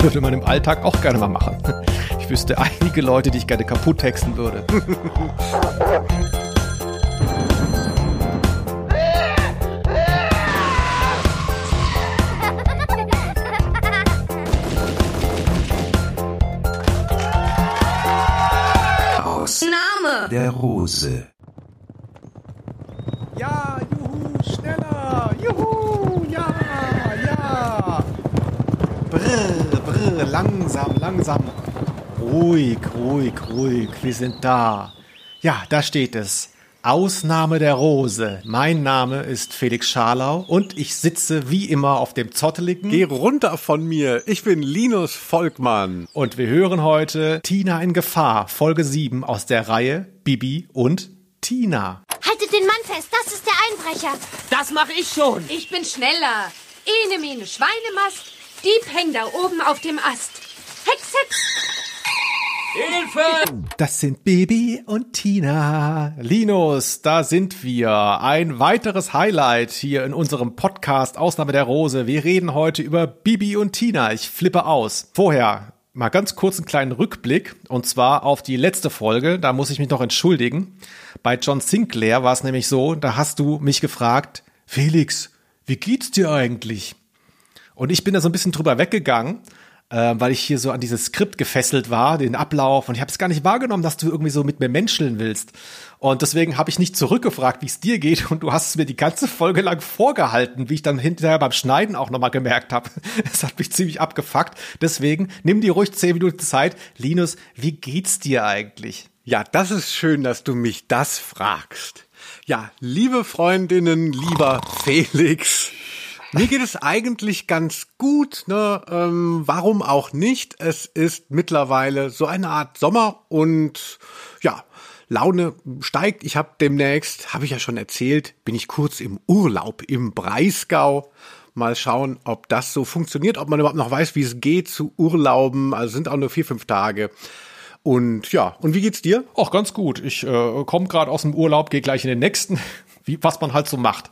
Würde man im Alltag auch gerne mal machen. Ich wüsste einige Leute, die ich gerne kaputt texten würde. Aus Name. der Rose. Ja, juhu, schneller, juhu, ja, ja. Brr, langsam, langsam. Ruhig, ruhig, ruhig, wir sind da. Ja, da steht es. Ausnahme der Rose. Mein Name ist Felix Scharlau und ich sitze wie immer auf dem zotteligen. Geh runter von mir. Ich bin Linus Volkmann. Und wir hören heute Tina in Gefahr, Folge 7 aus der Reihe Bibi und Tina. Haltet den Mann fest, das ist der Einbrecher. Das mache ich schon. Ich bin schneller. Ene, mene, Schweinemast. Dieb hängt da oben auf dem Ast. Hex, hex. Hilfe! Das sind Bibi und Tina. Linus, da sind wir. Ein weiteres Highlight hier in unserem Podcast Ausnahme der Rose. Wir reden heute über Bibi und Tina. Ich flippe aus. Vorher mal ganz kurz einen kleinen Rückblick und zwar auf die letzte Folge. Da muss ich mich noch entschuldigen. Bei John Sinclair war es nämlich so, da hast du mich gefragt, Felix, wie geht's dir eigentlich? Und ich bin da so ein bisschen drüber weggegangen, äh, weil ich hier so an dieses Skript gefesselt war, den Ablauf. Und ich habe es gar nicht wahrgenommen, dass du irgendwie so mit mir menscheln willst. Und deswegen habe ich nicht zurückgefragt, wie es dir geht. Und du hast es mir die ganze Folge lang vorgehalten, wie ich dann hinterher beim Schneiden auch nochmal gemerkt habe. Es hat mich ziemlich abgefuckt. Deswegen nimm dir ruhig zehn Minuten Zeit. Linus, wie geht's dir eigentlich? Ja, das ist schön, dass du mich das fragst. Ja, liebe Freundinnen, lieber Felix. Mir geht es eigentlich ganz gut, ne? Ähm, warum auch nicht? Es ist mittlerweile so eine Art Sommer und ja, Laune steigt. Ich habe demnächst, habe ich ja schon erzählt, bin ich kurz im Urlaub im Breisgau. Mal schauen, ob das so funktioniert, ob man überhaupt noch weiß, wie es geht zu Urlauben. Also sind auch nur vier, fünf Tage. Und ja, und wie geht's dir? Auch ganz gut. Ich äh, komme gerade aus dem Urlaub, gehe gleich in den nächsten, wie, was man halt so macht.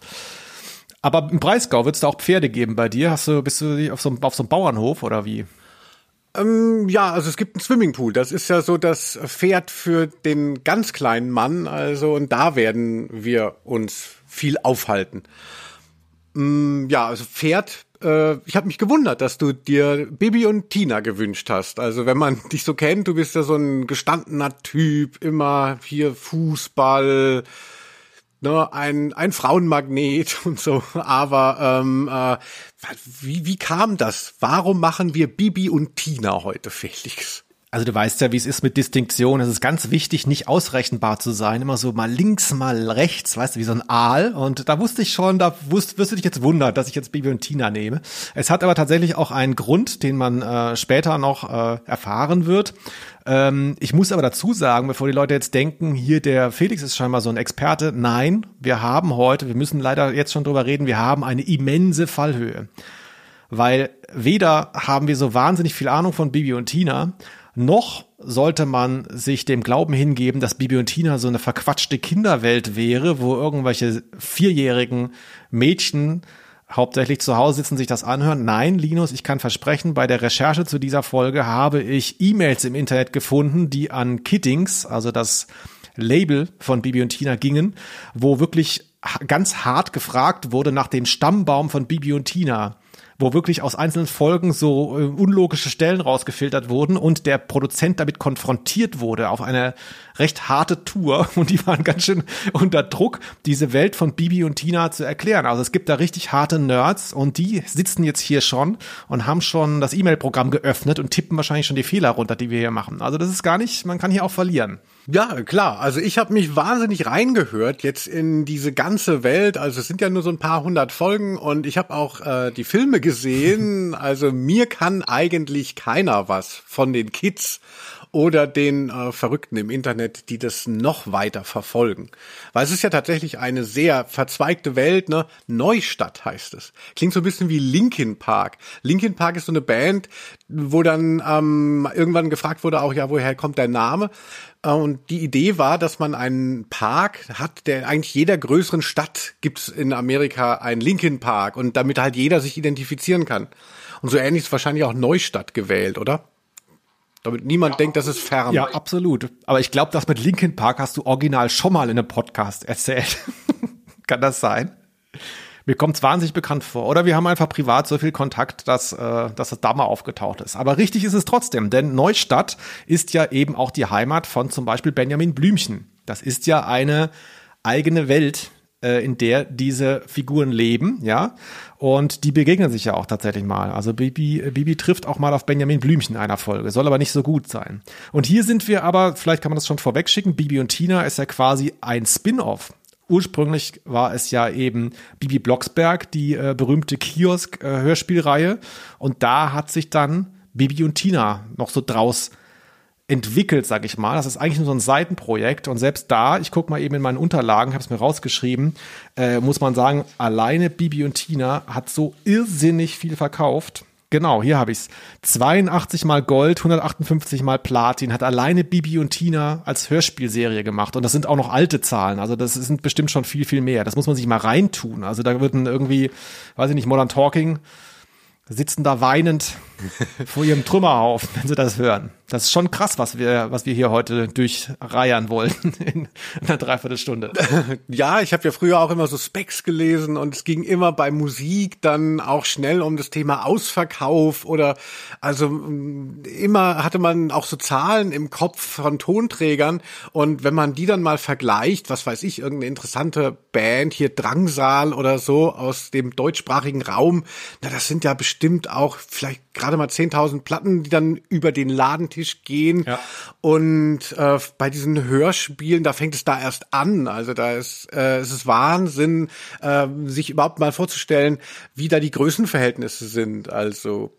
Aber im Breisgau wird es da auch Pferde geben bei dir? Hast du, bist du auf so, einem- auf so einem Bauernhof oder wie? Ähm, ja, also es gibt einen Swimmingpool. Das ist ja so das Pferd für den ganz kleinen Mann. Also und da werden wir uns viel aufhalten. Mm, ja, also Pferd. Äh, ich habe mich gewundert, dass du dir Bibi und Tina gewünscht hast. Also wenn man dich so kennt, du bist ja so ein gestandener Typ, immer hier Fußball. Ne, ein, ein Frauenmagnet und so. Aber ähm, äh, wie, wie kam das? Warum machen wir Bibi und Tina heute, Felix? Also du weißt ja, wie es ist mit Distinktion. Es ist ganz wichtig, nicht ausrechenbar zu sein. Immer so mal links, mal rechts, weißt du, wie so ein Aal. Und da wusste ich schon, da wusst, wirst du dich jetzt wundern, dass ich jetzt Bibi und Tina nehme. Es hat aber tatsächlich auch einen Grund, den man äh, später noch äh, erfahren wird. Ähm, ich muss aber dazu sagen, bevor die Leute jetzt denken, hier der Felix ist scheinbar so ein Experte. Nein, wir haben heute, wir müssen leider jetzt schon drüber reden, wir haben eine immense Fallhöhe weil weder haben wir so wahnsinnig viel Ahnung von Bibi und Tina, noch sollte man sich dem Glauben hingeben, dass Bibi und Tina so eine verquatschte Kinderwelt wäre, wo irgendwelche vierjährigen Mädchen hauptsächlich zu Hause sitzen, sich das anhören. Nein, Linus, ich kann versprechen, bei der Recherche zu dieser Folge habe ich E-Mails im Internet gefunden, die an Kiddings, also das Label von Bibi und Tina gingen, wo wirklich ganz hart gefragt wurde nach dem Stammbaum von Bibi und Tina wo wirklich aus einzelnen Folgen so äh, unlogische Stellen rausgefiltert wurden und der Produzent damit konfrontiert wurde auf eine recht harte Tour und die waren ganz schön unter Druck, diese Welt von Bibi und Tina zu erklären. Also es gibt da richtig harte Nerds und die sitzen jetzt hier schon und haben schon das E-Mail-Programm geöffnet und tippen wahrscheinlich schon die Fehler runter, die wir hier machen. Also das ist gar nicht, man kann hier auch verlieren. Ja, klar. Also ich habe mich wahnsinnig reingehört jetzt in diese ganze Welt. Also es sind ja nur so ein paar hundert Folgen und ich habe auch äh, die Filme gesehen. Also mir kann eigentlich keiner was von den Kids. Oder den äh, Verrückten im Internet, die das noch weiter verfolgen. Weil es ist ja tatsächlich eine sehr verzweigte Welt, ne? Neustadt heißt es. Klingt so ein bisschen wie Linkin Park. Linkin Park ist so eine Band, wo dann ähm, irgendwann gefragt wurde auch, ja, woher kommt der Name? Äh, und die Idee war, dass man einen Park hat, der eigentlich jeder größeren Stadt gibt's in Amerika einen Linkin Park und damit halt jeder sich identifizieren kann. Und so ähnlich ist wahrscheinlich auch Neustadt gewählt, oder? Damit niemand ja, denkt, das ist fern. Ja, absolut. Aber ich glaube, das mit Linkin Park hast du original schon mal in einem Podcast erzählt. kann das sein? Mir kommt es wahnsinnig bekannt vor. Oder wir haben einfach privat so viel Kontakt, dass, äh, dass das da mal aufgetaucht ist. Aber richtig ist es trotzdem, denn Neustadt ist ja eben auch die Heimat von zum Beispiel Benjamin Blümchen. Das ist ja eine eigene Welt, äh, in der diese Figuren leben, ja. Und die begegnen sich ja auch tatsächlich mal. Also Bibi, Bibi trifft auch mal auf Benjamin Blümchen in einer Folge, soll aber nicht so gut sein. Und hier sind wir aber, vielleicht kann man das schon vorwegschicken, Bibi und Tina ist ja quasi ein Spin-off ursprünglich war es ja eben Bibi Blocksberg, die äh, berühmte Kiosk-Hörspielreihe. Äh, und da hat sich dann Bibi und Tina noch so draus entwickelt, sag ich mal. Das ist eigentlich nur so ein Seitenprojekt. Und selbst da, ich gucke mal eben in meinen Unterlagen, habe es mir rausgeschrieben, äh, muss man sagen, alleine Bibi und Tina hat so irrsinnig viel verkauft. Genau, hier habe ich's. 82 mal Gold, 158 mal Platin hat alleine Bibi und Tina als Hörspielserie gemacht und das sind auch noch alte Zahlen, also das sind bestimmt schon viel viel mehr. Das muss man sich mal reintun. Also da würden irgendwie, weiß ich nicht, Modern Talking sitzen da weinend vor ihrem Trümmerhaufen, wenn sie das hören. Das ist schon krass, was wir, was wir hier heute durchreiern wollten in einer Dreiviertelstunde. Ja, ich habe ja früher auch immer so Specs gelesen und es ging immer bei Musik dann auch schnell um das Thema Ausverkauf oder also mm, immer hatte man auch so Zahlen im Kopf von Tonträgern und wenn man die dann mal vergleicht, was weiß ich, irgendeine interessante Band hier Drangsal oder so aus dem deutschsprachigen Raum, na das sind ja bestimmt auch vielleicht gerade mal 10.000 Platten, die dann über den Ladentisch gehen. Ja. Und äh, bei diesen Hörspielen, da fängt es da erst an. Also da ist äh, es ist Wahnsinn, äh, sich überhaupt mal vorzustellen, wie da die Größenverhältnisse sind. Also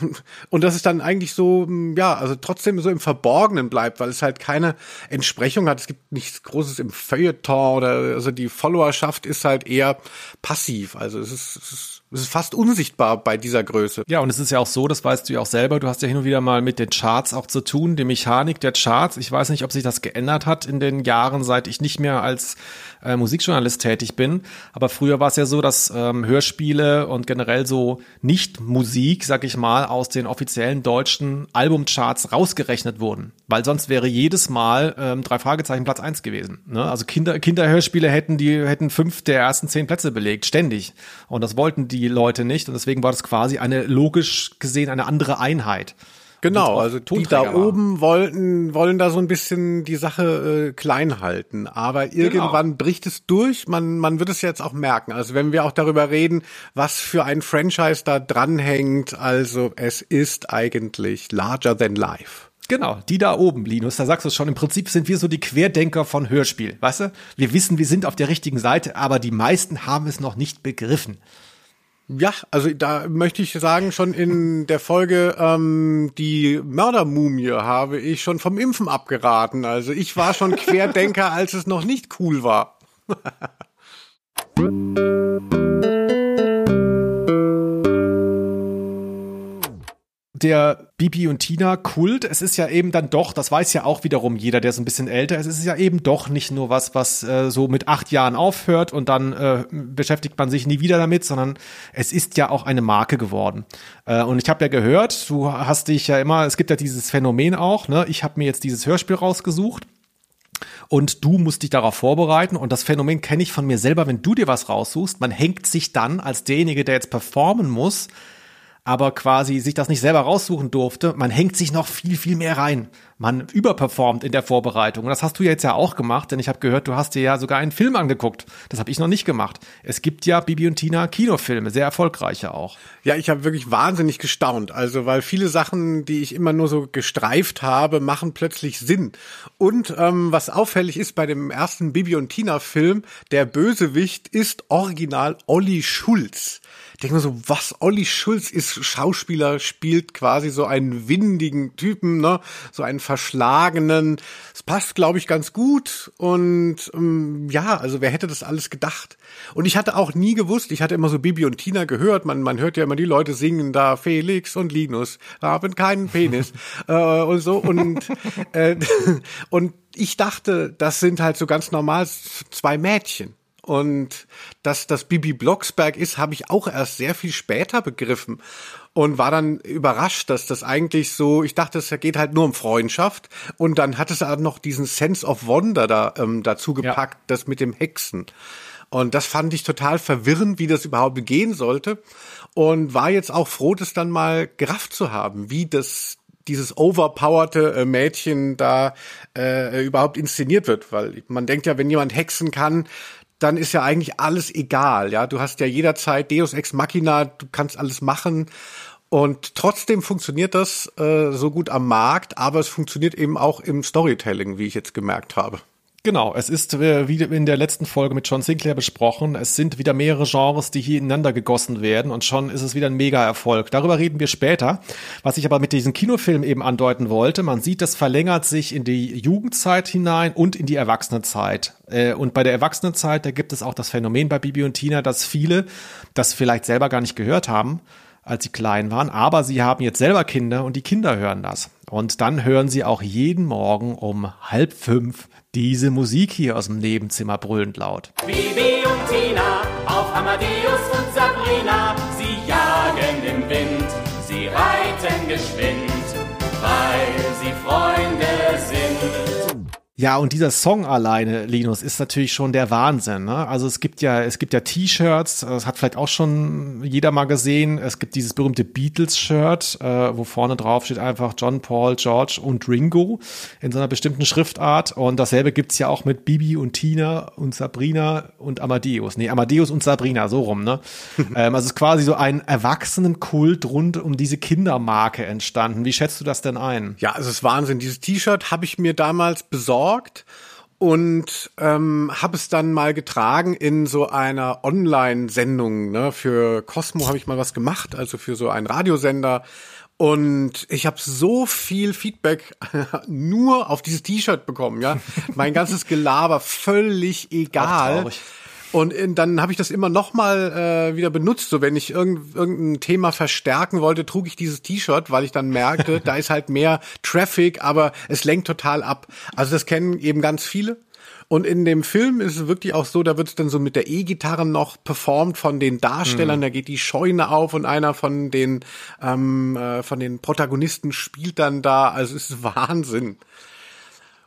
und das ist dann eigentlich so, ja, also trotzdem so im Verborgenen bleibt, weil es halt keine Entsprechung hat. Es gibt nichts Großes im Feuilleton oder also die Followerschaft ist halt eher passiv. Also es ist, es ist es ist fast unsichtbar bei dieser Größe. Ja, und es ist ja auch so, das weißt du ja auch selber, du hast ja hin und wieder mal mit den Charts auch zu tun, die Mechanik der Charts. Ich weiß nicht, ob sich das geändert hat in den Jahren, seit ich nicht mehr als äh, Musikjournalist tätig bin. Aber früher war es ja so, dass ähm, Hörspiele und generell so Nicht-Musik, sag ich mal, aus den offiziellen deutschen Albumcharts rausgerechnet wurden. Weil sonst wäre jedes Mal ähm, drei Fragezeichen Platz eins gewesen. Ne? Also Kinder, Kinderhörspiele hätten die hätten fünf der ersten zehn Plätze belegt, ständig. Und das wollten die die Leute nicht und deswegen war das quasi eine logisch gesehen eine andere Einheit. Genau, also die da oben wollten, wollen da so ein bisschen die Sache äh, klein halten. Aber genau. irgendwann genau. bricht es durch. Man, man wird es jetzt auch merken. Also wenn wir auch darüber reden, was für ein Franchise da dranhängt, also es ist eigentlich larger than life. Genau, die da oben, Linus, da sagst du es schon, im Prinzip sind wir so die Querdenker von Hörspiel, weißt du? Wir wissen, wir sind auf der richtigen Seite, aber die meisten haben es noch nicht begriffen. Ja, also da möchte ich sagen, schon in der Folge ähm, die Mördermumie habe ich schon vom Impfen abgeraten. Also ich war schon Querdenker, als es noch nicht cool war. der Bibi und Tina Kult, es ist ja eben dann doch, das weiß ja auch wiederum jeder, der ist ein bisschen älter, es ist ja eben doch nicht nur was, was äh, so mit acht Jahren aufhört und dann äh, beschäftigt man sich nie wieder damit, sondern es ist ja auch eine Marke geworden. Äh, und ich habe ja gehört, du hast dich ja immer, es gibt ja dieses Phänomen auch, ne? ich habe mir jetzt dieses Hörspiel rausgesucht und du musst dich darauf vorbereiten. Und das Phänomen kenne ich von mir selber, wenn du dir was raussuchst, man hängt sich dann als derjenige, der jetzt performen muss, aber quasi sich das nicht selber raussuchen durfte, man hängt sich noch viel, viel mehr rein. Man überperformt in der Vorbereitung. Und das hast du jetzt ja auch gemacht, denn ich habe gehört, du hast dir ja sogar einen Film angeguckt. Das habe ich noch nicht gemacht. Es gibt ja Bibi und Tina Kinofilme, sehr erfolgreiche auch. Ja, ich habe wirklich wahnsinnig gestaunt. Also, weil viele Sachen, die ich immer nur so gestreift habe, machen plötzlich Sinn. Und ähm, was auffällig ist bei dem ersten Bibi und Tina Film, der Bösewicht ist original Olli Schulz. Ich denke mir so, was, Olli Schulz ist Schauspieler spielt quasi so einen windigen Typen, ne, so einen verschlagenen. Es passt, glaube ich, ganz gut. Und ähm, ja, also wer hätte das alles gedacht? Und ich hatte auch nie gewusst, ich hatte immer so Bibi und Tina gehört. Man, man hört ja immer die Leute singen da, Felix und Linus haben keinen Penis äh, und so. Und, äh, und ich dachte, das sind halt so ganz normal zwei Mädchen. Und dass das Bibi Blocksberg ist, habe ich auch erst sehr viel später begriffen und war dann überrascht, dass das eigentlich so, ich dachte, es geht halt nur um Freundschaft und dann hat es auch noch diesen Sense of Wonder da ähm, dazu gepackt, ja. das mit dem Hexen. Und das fand ich total verwirrend, wie das überhaupt gehen sollte und war jetzt auch froh, das dann mal gerafft zu haben, wie das dieses overpowerte äh, Mädchen da äh, überhaupt inszeniert wird, weil man denkt ja, wenn jemand hexen kann, dann ist ja eigentlich alles egal, ja. Du hast ja jederzeit Deus Ex Machina, du kannst alles machen. Und trotzdem funktioniert das äh, so gut am Markt, aber es funktioniert eben auch im Storytelling, wie ich jetzt gemerkt habe. Genau, es ist äh, wie in der letzten Folge mit John Sinclair besprochen, es sind wieder mehrere Genres, die hier ineinander gegossen werden und schon ist es wieder ein Mega-Erfolg. Darüber reden wir später. Was ich aber mit diesem Kinofilm eben andeuten wollte, man sieht, das verlängert sich in die Jugendzeit hinein und in die Erwachsenenzeit. Äh, und bei der Erwachsenenzeit, da gibt es auch das Phänomen bei Bibi und Tina, dass viele das vielleicht selber gar nicht gehört haben, als sie klein waren, aber sie haben jetzt selber Kinder und die Kinder hören das. Und dann hören sie auch jeden Morgen um halb fünf diese Musik hier aus dem Nebenzimmer brüllend laut. Bibi und Tina auf Amadeus und Sabrina, Ja, und dieser Song alleine, Linus, ist natürlich schon der Wahnsinn. Ne? Also es gibt ja, es gibt ja T-Shirts, das hat vielleicht auch schon jeder mal gesehen. Es gibt dieses berühmte Beatles-Shirt, äh, wo vorne drauf steht einfach John, Paul, George und Ringo in so einer bestimmten Schriftart. Und dasselbe gibt's ja auch mit Bibi und Tina und Sabrina und Amadeus. Nee, Amadeus und Sabrina, so rum, ne? ähm, also es ist quasi so ein Erwachsenenkult rund um diese Kindermarke entstanden. Wie schätzt du das denn ein? Ja, es ist Wahnsinn. Dieses T-Shirt habe ich mir damals besorgt besorgt und ähm, habe es dann mal getragen in so einer Online-Sendung. Ne? Für Cosmo habe ich mal was gemacht, also für so einen Radiosender. Und ich habe so viel Feedback nur auf dieses T-Shirt bekommen, ja. Mein ganzes Gelaber völlig egal. Und in, dann habe ich das immer noch mal äh, wieder benutzt. So wenn ich irgend, irgendein Thema verstärken wollte, trug ich dieses T-Shirt, weil ich dann merkte, da ist halt mehr Traffic, aber es lenkt total ab. Also das kennen eben ganz viele. Und in dem Film ist es wirklich auch so, da wird es dann so mit der E-Gitarre noch performt von den Darstellern. Mhm. Da geht die Scheune auf und einer von den ähm, äh, von den Protagonisten spielt dann da. Also es ist Wahnsinn.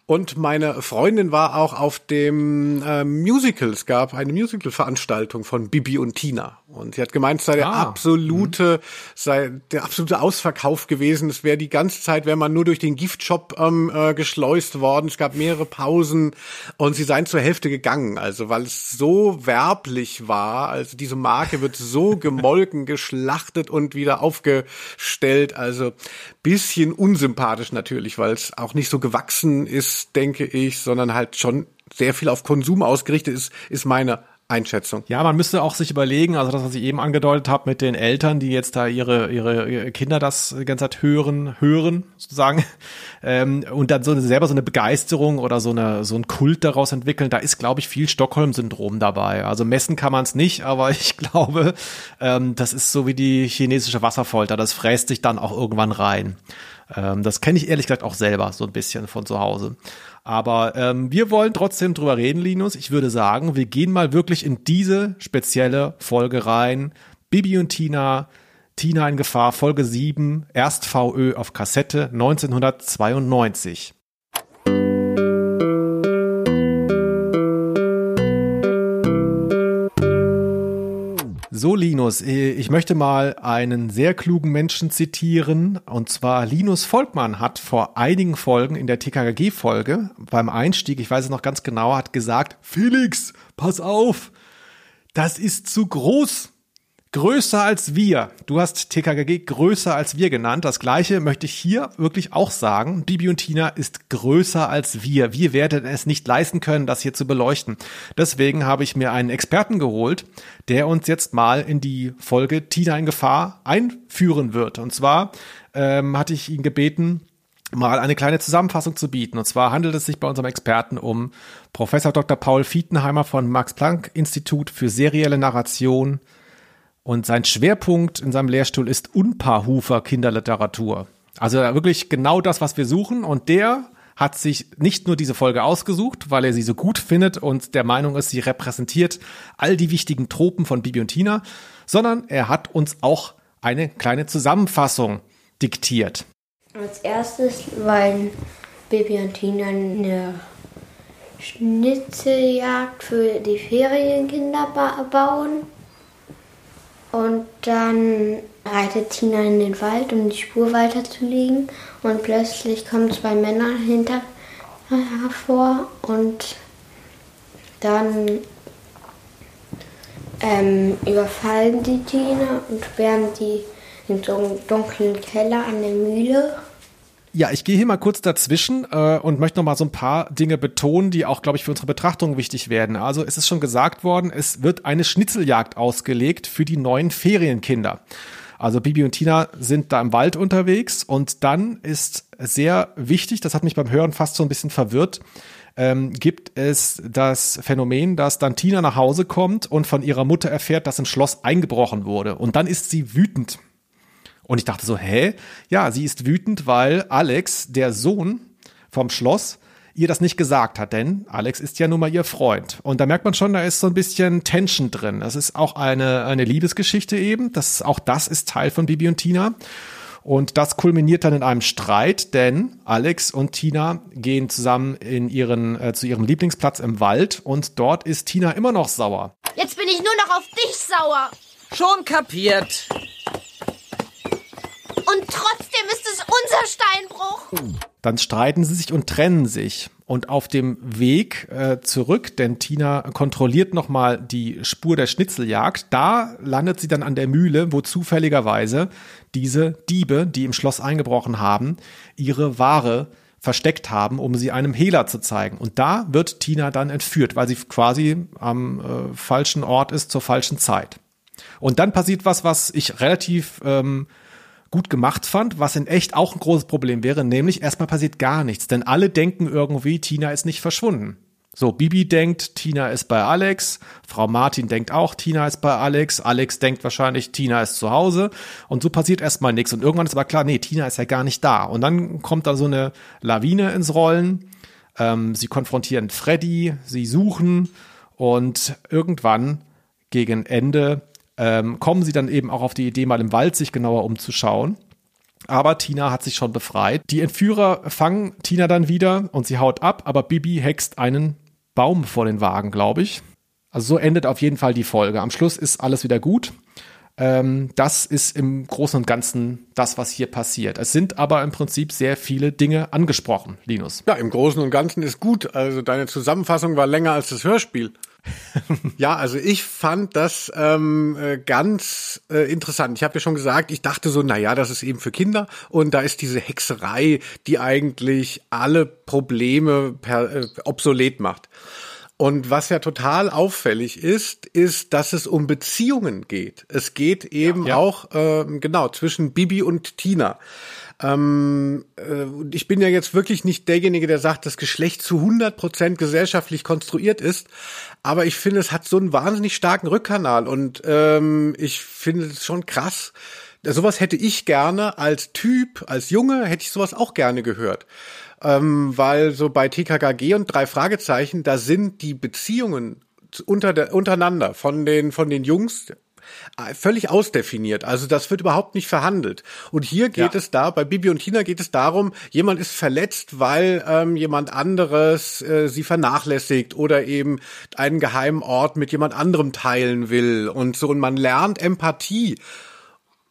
Und meine Freundin war auch auf dem äh, Musical. Es gab eine Musical-Veranstaltung von Bibi und Tina. Und sie hat gemeint, es sei der ah. absolute, mhm. sei der absolute Ausverkauf gewesen. Es wäre die ganze Zeit, wäre man nur durch den Giftshop ähm, äh, geschleust worden. Es gab mehrere Pausen und sie seien zur Hälfte gegangen. Also weil es so werblich war. Also diese Marke wird so gemolken, geschlachtet und wieder aufgestellt. Also bisschen unsympathisch natürlich, weil es auch nicht so gewachsen ist, denke ich, sondern halt schon sehr viel auf Konsum ausgerichtet ist, ist meine Einschätzung. Ja, man müsste auch sich überlegen, also das, was ich eben angedeutet habe mit den Eltern, die jetzt da ihre, ihre Kinder das die ganze Zeit hören, hören, sozusagen, ähm, und dann so eine, selber so eine Begeisterung oder so eine, so ein Kult daraus entwickeln, da ist, glaube ich, viel Stockholm-Syndrom dabei. Also messen kann man es nicht, aber ich glaube, ähm, das ist so wie die chinesische Wasserfolter, das fräst sich dann auch irgendwann rein. Ähm, das kenne ich ehrlich gesagt auch selber so ein bisschen von zu Hause. Aber ähm, wir wollen trotzdem drüber reden, Linus. Ich würde sagen, wir gehen mal wirklich in diese spezielle Folge rein. Bibi und Tina, Tina in Gefahr, Folge 7, erst VÖ auf Kassette 1992. So, Linus, ich möchte mal einen sehr klugen Menschen zitieren. Und zwar Linus Volkmann hat vor einigen Folgen in der TKG-Folge beim Einstieg, ich weiß es noch ganz genau, hat gesagt, Felix, pass auf, das ist zu groß. Größer als wir. Du hast TKKG größer als wir genannt. Das gleiche möchte ich hier wirklich auch sagen. Bibi und Tina ist größer als wir. Wir werden es nicht leisten können, das hier zu beleuchten. Deswegen habe ich mir einen Experten geholt, der uns jetzt mal in die Folge Tina in Gefahr einführen wird. Und zwar ähm, hatte ich ihn gebeten, mal eine kleine Zusammenfassung zu bieten. Und zwar handelt es sich bei unserem Experten um Professor Dr. Paul Fietenheimer von Max Planck Institut für serielle Narration und sein Schwerpunkt in seinem Lehrstuhl ist Unpaarhufer Kinderliteratur. Also wirklich genau das, was wir suchen. Und der hat sich nicht nur diese Folge ausgesucht, weil er sie so gut findet und der Meinung ist, sie repräsentiert all die wichtigen Tropen von Bibi und Tina, sondern er hat uns auch eine kleine Zusammenfassung diktiert. Als erstes wollen Bibi und Tina eine Schnitzeljagd für die Ferienkinder bauen. Und dann reitet Tina in den Wald, um die Spur weiterzulegen. Und plötzlich kommen zwei Männer hinter hervor und dann ähm, überfallen die Tina und sperren die in so einem dunklen Keller an der Mühle. Ja, ich gehe hier mal kurz dazwischen äh, und möchte noch mal so ein paar Dinge betonen, die auch, glaube ich, für unsere Betrachtung wichtig werden. Also es ist schon gesagt worden, es wird eine Schnitzeljagd ausgelegt für die neuen Ferienkinder. Also Bibi und Tina sind da im Wald unterwegs und dann ist sehr wichtig, das hat mich beim Hören fast so ein bisschen verwirrt, ähm, gibt es das Phänomen, dass dann Tina nach Hause kommt und von ihrer Mutter erfährt, dass im Schloss eingebrochen wurde. Und dann ist sie wütend und ich dachte so, hä? Ja, sie ist wütend, weil Alex, der Sohn vom Schloss, ihr das nicht gesagt hat, denn Alex ist ja nun mal ihr Freund. Und da merkt man schon, da ist so ein bisschen Tension drin. Das ist auch eine, eine Liebesgeschichte eben. Das, auch das ist Teil von Bibi und Tina. Und das kulminiert dann in einem Streit, denn Alex und Tina gehen zusammen in ihren, äh, zu ihrem Lieblingsplatz im Wald und dort ist Tina immer noch sauer. Jetzt bin ich nur noch auf dich sauer. Schon kapiert. Trotzdem ist es unser Steinbruch. Dann streiten sie sich und trennen sich. Und auf dem Weg äh, zurück, denn Tina kontrolliert nochmal die Spur der Schnitzeljagd, da landet sie dann an der Mühle, wo zufälligerweise diese Diebe, die im Schloss eingebrochen haben, ihre Ware versteckt haben, um sie einem Hehler zu zeigen. Und da wird Tina dann entführt, weil sie quasi am äh, falschen Ort ist zur falschen Zeit. Und dann passiert was, was ich relativ ähm, gut gemacht fand, was in echt auch ein großes Problem wäre, nämlich erstmal passiert gar nichts, denn alle denken irgendwie, Tina ist nicht verschwunden. So, Bibi denkt, Tina ist bei Alex, Frau Martin denkt auch, Tina ist bei Alex, Alex denkt wahrscheinlich, Tina ist zu Hause und so passiert erstmal nichts und irgendwann ist aber klar, nee, Tina ist ja gar nicht da und dann kommt da so eine Lawine ins Rollen, ähm, sie konfrontieren Freddy, sie suchen und irgendwann gegen Ende ähm, kommen sie dann eben auch auf die Idee, mal im Wald sich genauer umzuschauen. Aber Tina hat sich schon befreit. Die Entführer fangen Tina dann wieder und sie haut ab, aber Bibi hext einen Baum vor den Wagen, glaube ich. Also so endet auf jeden Fall die Folge. Am Schluss ist alles wieder gut. Ähm, das ist im Großen und Ganzen das, was hier passiert. Es sind aber im Prinzip sehr viele Dinge angesprochen, Linus. Ja, im Großen und Ganzen ist gut. Also deine Zusammenfassung war länger als das Hörspiel. ja, also ich fand das ähm, äh, ganz äh, interessant. Ich habe ja schon gesagt, ich dachte so, na ja, das ist eben für Kinder und da ist diese Hexerei, die eigentlich alle Probleme per, äh, obsolet macht. Und was ja total auffällig ist, ist, dass es um Beziehungen geht. Es geht eben ja, ja. auch äh, genau zwischen Bibi und Tina. Ähm, äh, ich bin ja jetzt wirklich nicht derjenige, der sagt, dass Geschlecht zu 100 Prozent gesellschaftlich konstruiert ist, aber ich finde, es hat so einen wahnsinnig starken Rückkanal und ähm, ich finde es schon krass. Sowas hätte ich gerne als Typ, als Junge, hätte ich sowas auch gerne gehört ähm, weil so bei TKKG und drei Fragezeichen, da sind die Beziehungen unter der, untereinander von den, von den Jungs äh, völlig ausdefiniert. Also das wird überhaupt nicht verhandelt. Und hier geht ja. es da, bei Bibi und Tina geht es darum, jemand ist verletzt, weil ähm, jemand anderes äh, sie vernachlässigt oder eben einen geheimen Ort mit jemand anderem teilen will und so. Und man lernt Empathie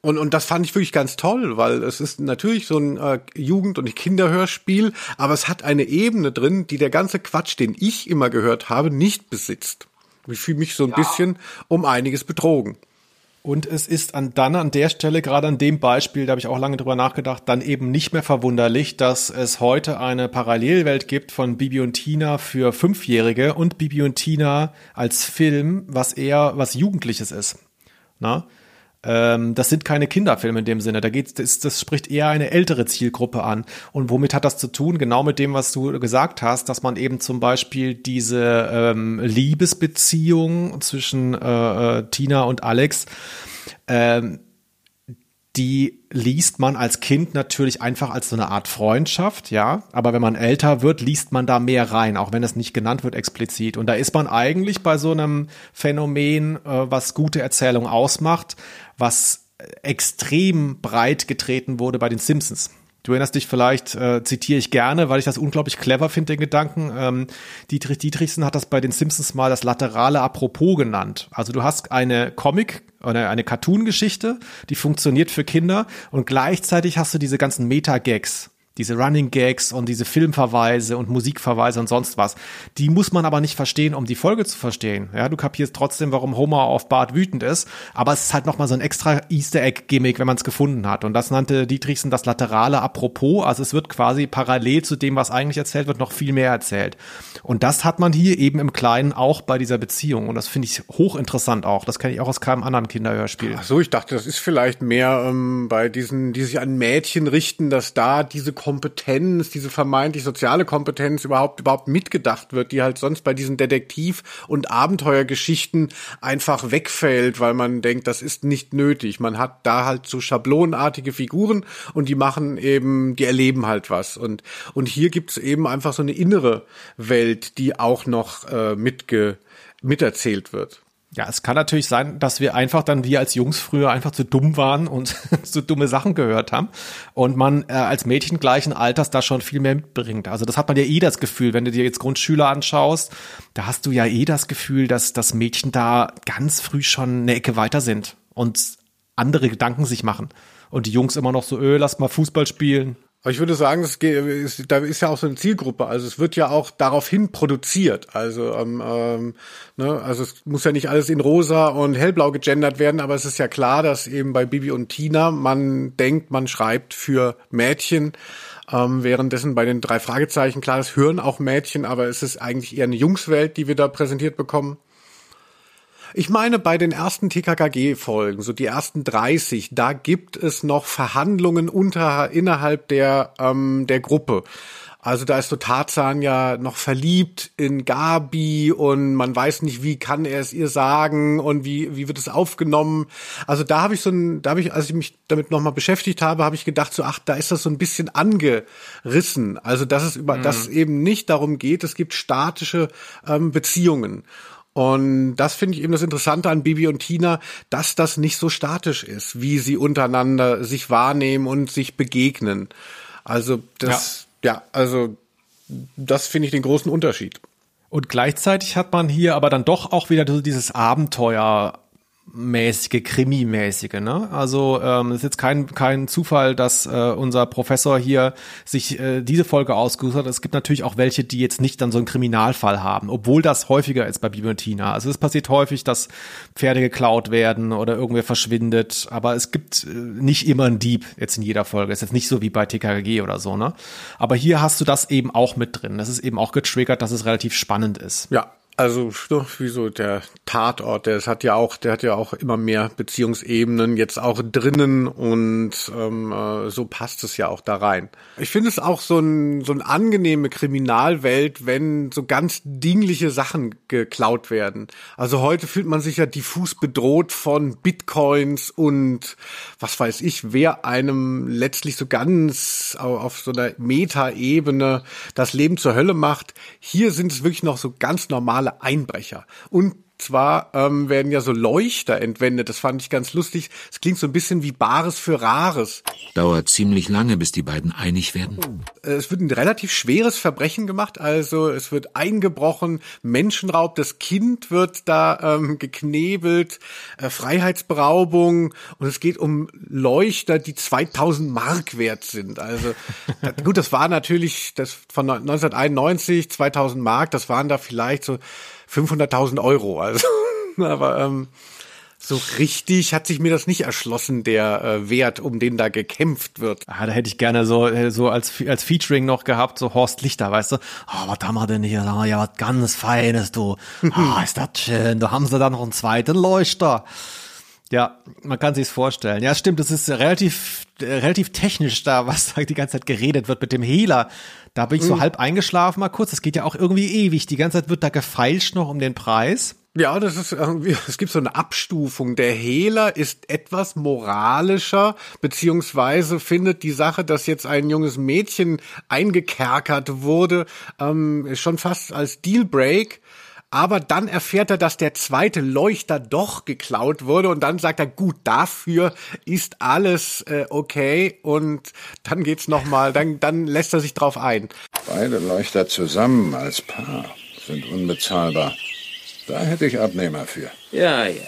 und, und das fand ich wirklich ganz toll, weil es ist natürlich so ein äh, Jugend- und Kinderhörspiel, aber es hat eine Ebene drin, die der ganze Quatsch, den ich immer gehört habe, nicht besitzt. Ich fühle mich so ein ja. bisschen um einiges betrogen. Und es ist an, dann an der Stelle, gerade an dem Beispiel, da habe ich auch lange drüber nachgedacht, dann eben nicht mehr verwunderlich, dass es heute eine Parallelwelt gibt von Bibi und Tina für Fünfjährige und Bibi und Tina als Film, was eher was Jugendliches ist. Na? Ähm, das sind keine Kinderfilme in dem Sinne. Da geht das, das spricht eher eine ältere Zielgruppe an. Und womit hat das zu tun? Genau mit dem, was du gesagt hast, dass man eben zum Beispiel diese ähm, Liebesbeziehung zwischen äh, äh Tina und Alex ähm, die liest man als Kind natürlich einfach als so eine Art Freundschaft, ja. Aber wenn man älter wird, liest man da mehr rein, auch wenn es nicht genannt wird explizit. Und da ist man eigentlich bei so einem Phänomen, äh, was gute Erzählung ausmacht, was extrem breit getreten wurde bei den Simpsons. Du erinnerst dich vielleicht, äh, zitiere ich gerne, weil ich das unglaublich clever finde, den Gedanken. Ähm, Dietrich Dietrichsen hat das bei den Simpsons mal das laterale Apropos genannt. Also du hast eine Comic oder eine Cartoon-Geschichte, die funktioniert für Kinder und gleichzeitig hast du diese ganzen Meta-Gags diese Running Gags und diese Filmverweise und Musikverweise und sonst was. Die muss man aber nicht verstehen, um die Folge zu verstehen. Ja, du kapierst trotzdem, warum Homer auf Bart wütend ist, aber es ist halt nochmal so ein extra Easter Egg Gimmick, wenn man es gefunden hat. Und das nannte Dietrichsen das laterale Apropos. Also es wird quasi parallel zu dem, was eigentlich erzählt wird, noch viel mehr erzählt. Und das hat man hier eben im Kleinen auch bei dieser Beziehung. Und das finde ich hochinteressant auch. Das kenne ich auch aus keinem anderen Kinderhörspiel. Ach so, ich dachte, das ist vielleicht mehr ähm, bei diesen, die sich an Mädchen richten, dass da diese Kompetenz, diese vermeintlich soziale Kompetenz überhaupt überhaupt mitgedacht wird, die halt sonst bei diesen Detektiv- und Abenteuergeschichten einfach wegfällt, weil man denkt, das ist nicht nötig. Man hat da halt so schablonenartige Figuren und die machen eben, die erleben halt was. Und, und hier gibt's eben einfach so eine innere Welt, die auch noch äh, mitge miterzählt wird. Ja, es kann natürlich sein, dass wir einfach dann, wir als Jungs früher einfach zu dumm waren und zu dumme Sachen gehört haben und man äh, als Mädchen gleichen Alters da schon viel mehr mitbringt. Also das hat man ja eh das Gefühl, wenn du dir jetzt Grundschüler anschaust, da hast du ja eh das Gefühl, dass das Mädchen da ganz früh schon eine Ecke weiter sind und andere Gedanken sich machen. Und die Jungs immer noch so, öh, lass mal Fußball spielen, aber ich würde sagen, es ist, da ist ja auch so eine Zielgruppe. Also es wird ja auch daraufhin produziert. Also ähm, ähm, ne, also es muss ja nicht alles in rosa und hellblau gegendert werden, aber es ist ja klar, dass eben bei Bibi und Tina man denkt, man schreibt für Mädchen. Ähm, währenddessen bei den drei Fragezeichen klar, es hören auch Mädchen, aber es ist eigentlich eher eine Jungswelt, die wir da präsentiert bekommen. Ich meine, bei den ersten TKKG-Folgen, so die ersten 30, da gibt es noch Verhandlungen unter, innerhalb der, ähm, der Gruppe. Also da ist so Tarzan ja noch verliebt in Gabi und man weiß nicht, wie kann er es ihr sagen und wie, wie wird es aufgenommen. Also da habe ich so ein, da habe ich, als ich mich damit nochmal beschäftigt habe, habe ich gedacht so, ach, da ist das so ein bisschen angerissen. Also dass es über, mhm. dass es eben nicht darum geht, es gibt statische ähm, Beziehungen. Und das finde ich eben das Interessante an Bibi und Tina, dass das nicht so statisch ist, wie sie untereinander sich wahrnehmen und sich begegnen. Also das, ja, ja also das finde ich den großen Unterschied. Und gleichzeitig hat man hier aber dann doch auch wieder dieses Abenteuer mäßige, Krimi-mäßige. Ne? Also ähm, ist jetzt kein, kein Zufall, dass äh, unser Professor hier sich äh, diese Folge ausgesucht hat. Es gibt natürlich auch welche, die jetzt nicht dann so einen Kriminalfall haben, obwohl das häufiger ist bei Bibi. Also es passiert häufig, dass Pferde geklaut werden oder irgendwer verschwindet, aber es gibt äh, nicht immer einen Dieb jetzt in jeder Folge. Ist jetzt nicht so wie bei TKG oder so, ne? Aber hier hast du das eben auch mit drin. Das ist eben auch getriggert, dass es relativ spannend ist. Ja, also wie so der Tatort, der hat ja auch, der hat ja auch immer mehr Beziehungsebenen jetzt auch drinnen und ähm, äh, so passt es ja auch da rein. Ich finde es auch so ein so eine angenehme Kriminalwelt, wenn so ganz dingliche Sachen geklaut werden. Also heute fühlt man sich ja diffus bedroht von Bitcoins und was weiß ich, wer einem letztlich so ganz auf so einer Meta-Ebene das Leben zur Hölle macht. Hier sind es wirklich noch so ganz normale Einbrecher. Und zwar ähm, werden ja so Leuchter entwendet. Das fand ich ganz lustig. Es klingt so ein bisschen wie Bares für Rares. Dauert ziemlich lange, bis die beiden einig werden. Äh, es wird ein relativ schweres Verbrechen gemacht. Also es wird eingebrochen, Menschenraub, das Kind wird da ähm, geknebelt, äh, Freiheitsberaubung und es geht um Leuchter, die 2000 Mark wert sind. Also gut, das war natürlich das von 1991 2000 Mark. Das waren da vielleicht so 500.000 Euro. Also, aber ähm, So richtig hat sich mir das nicht erschlossen, der äh, Wert, um den da gekämpft wird. Ah, da hätte ich gerne so, äh, so als, als Featuring noch gehabt, so Horst Lichter, weißt du? Oh, was haben wir denn hier? Da haben wir ja was ganz Feines, du. Ah, ist das schön. Da haben sie da noch einen zweiten Leuchter. Ja, man kann sich's vorstellen. Ja, stimmt, es ist relativ, äh, relativ technisch da, was da die ganze Zeit geredet wird mit dem Hehler. Da bin ich so halb eingeschlafen mal kurz. Das geht ja auch irgendwie ewig. Die ganze Zeit wird da gefeilscht noch um den Preis. Ja, das ist irgendwie, es gibt so eine Abstufung. Der Hehler ist etwas moralischer, beziehungsweise findet die Sache, dass jetzt ein junges Mädchen eingekerkert wurde, ähm, schon fast als Dealbreak. Aber dann erfährt er, dass der zweite Leuchter doch geklaut wurde und dann sagt er, gut, dafür ist alles äh, okay und dann geht's noch mal, dann dann lässt er sich drauf ein. Beide Leuchter zusammen als Paar sind unbezahlbar. Da hätte ich Abnehmer für. Ja, ja.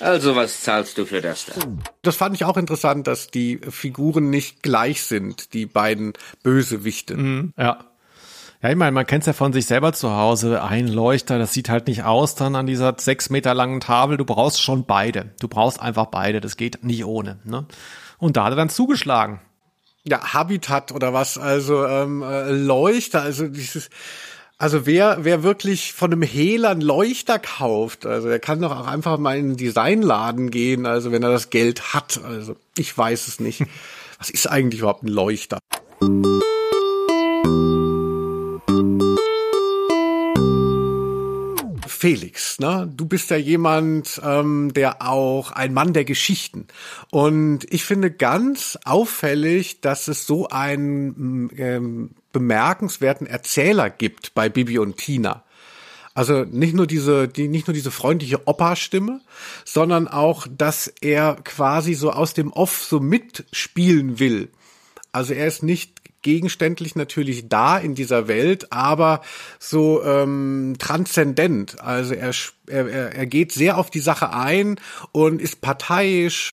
Also, was zahlst du für das da? Das fand ich auch interessant, dass die Figuren nicht gleich sind, die beiden Bösewichte. Ja. Ja, ich meine, man kennt's ja von sich selber zu Hause. Ein Leuchter, das sieht halt nicht aus dann an dieser sechs Meter langen Tafel. Du brauchst schon beide. Du brauchst einfach beide. Das geht nicht ohne. Ne? Und da hat er dann zugeschlagen. Ja, Habitat oder was, also ähm, äh, Leuchter, also dieses, also wer, wer wirklich von einem Hehler einen Leuchter kauft, also der kann doch auch einfach mal in einen Designladen gehen, also wenn er das Geld hat, also ich weiß es nicht. Was ist eigentlich überhaupt ein Leuchter? Felix, ne? Du bist ja jemand, ähm, der auch ein Mann der Geschichten. Und ich finde ganz auffällig, dass es so einen ähm, bemerkenswerten Erzähler gibt bei Bibi und Tina. Also nicht nur diese, die, nicht nur diese freundliche Opa-Stimme, sondern auch, dass er quasi so aus dem Off so mitspielen will. Also er ist nicht gegenständlich natürlich da in dieser Welt, aber so ähm, transzendent. Also er, er, er geht sehr auf die Sache ein und ist parteiisch.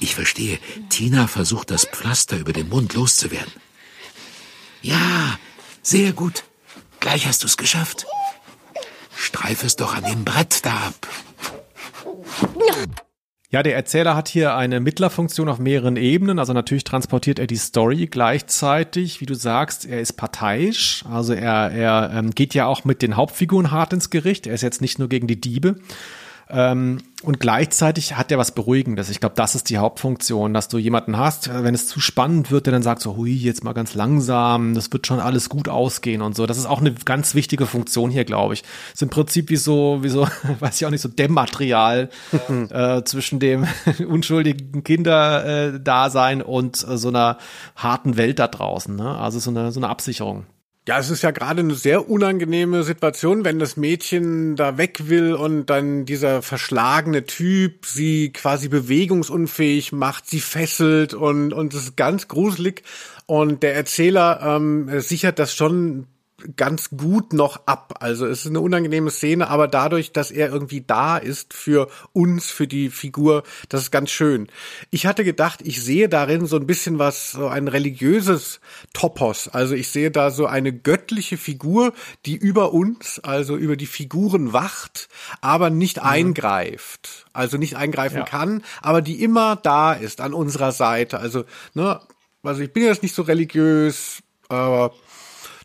Ich verstehe. Tina versucht, das Pflaster über den Mund loszuwerden. Ja, sehr gut. Gleich hast du's geschafft. Streif es doch an dem Brett da ab. Ja, der Erzähler hat hier eine Mittlerfunktion auf mehreren Ebenen. Also natürlich transportiert er die Story gleichzeitig, wie du sagst, er ist parteiisch. Also er, er ähm, geht ja auch mit den Hauptfiguren hart ins Gericht. Er ist jetzt nicht nur gegen die Diebe. Ähm, und gleichzeitig hat er was Beruhigendes. Ich glaube, das ist die Hauptfunktion, dass du jemanden hast, äh, wenn es zu spannend wird, der dann sagt so, hui, jetzt mal ganz langsam, das wird schon alles gut ausgehen und so. Das ist auch eine ganz wichtige Funktion hier, glaube ich. ist im Prinzip wie so, wie so, weiß ich auch nicht, so Dämmmaterial äh, zwischen dem unschuldigen Kinderdasein und äh, so einer harten Welt da draußen. Ne? Also so eine, so eine Absicherung. Ja, es ist ja gerade eine sehr unangenehme Situation, wenn das Mädchen da weg will und dann dieser verschlagene Typ sie quasi bewegungsunfähig macht, sie fesselt und und es ist ganz gruselig. Und der Erzähler ähm, sichert das schon ganz gut noch ab. Also es ist eine unangenehme Szene, aber dadurch, dass er irgendwie da ist für uns, für die Figur, das ist ganz schön. Ich hatte gedacht, ich sehe darin so ein bisschen was, so ein religiöses Topos. Also ich sehe da so eine göttliche Figur, die über uns, also über die Figuren wacht, aber nicht mhm. eingreift. Also nicht eingreifen ja. kann, aber die immer da ist an unserer Seite. Also, ne, also ich bin jetzt nicht so religiös, aber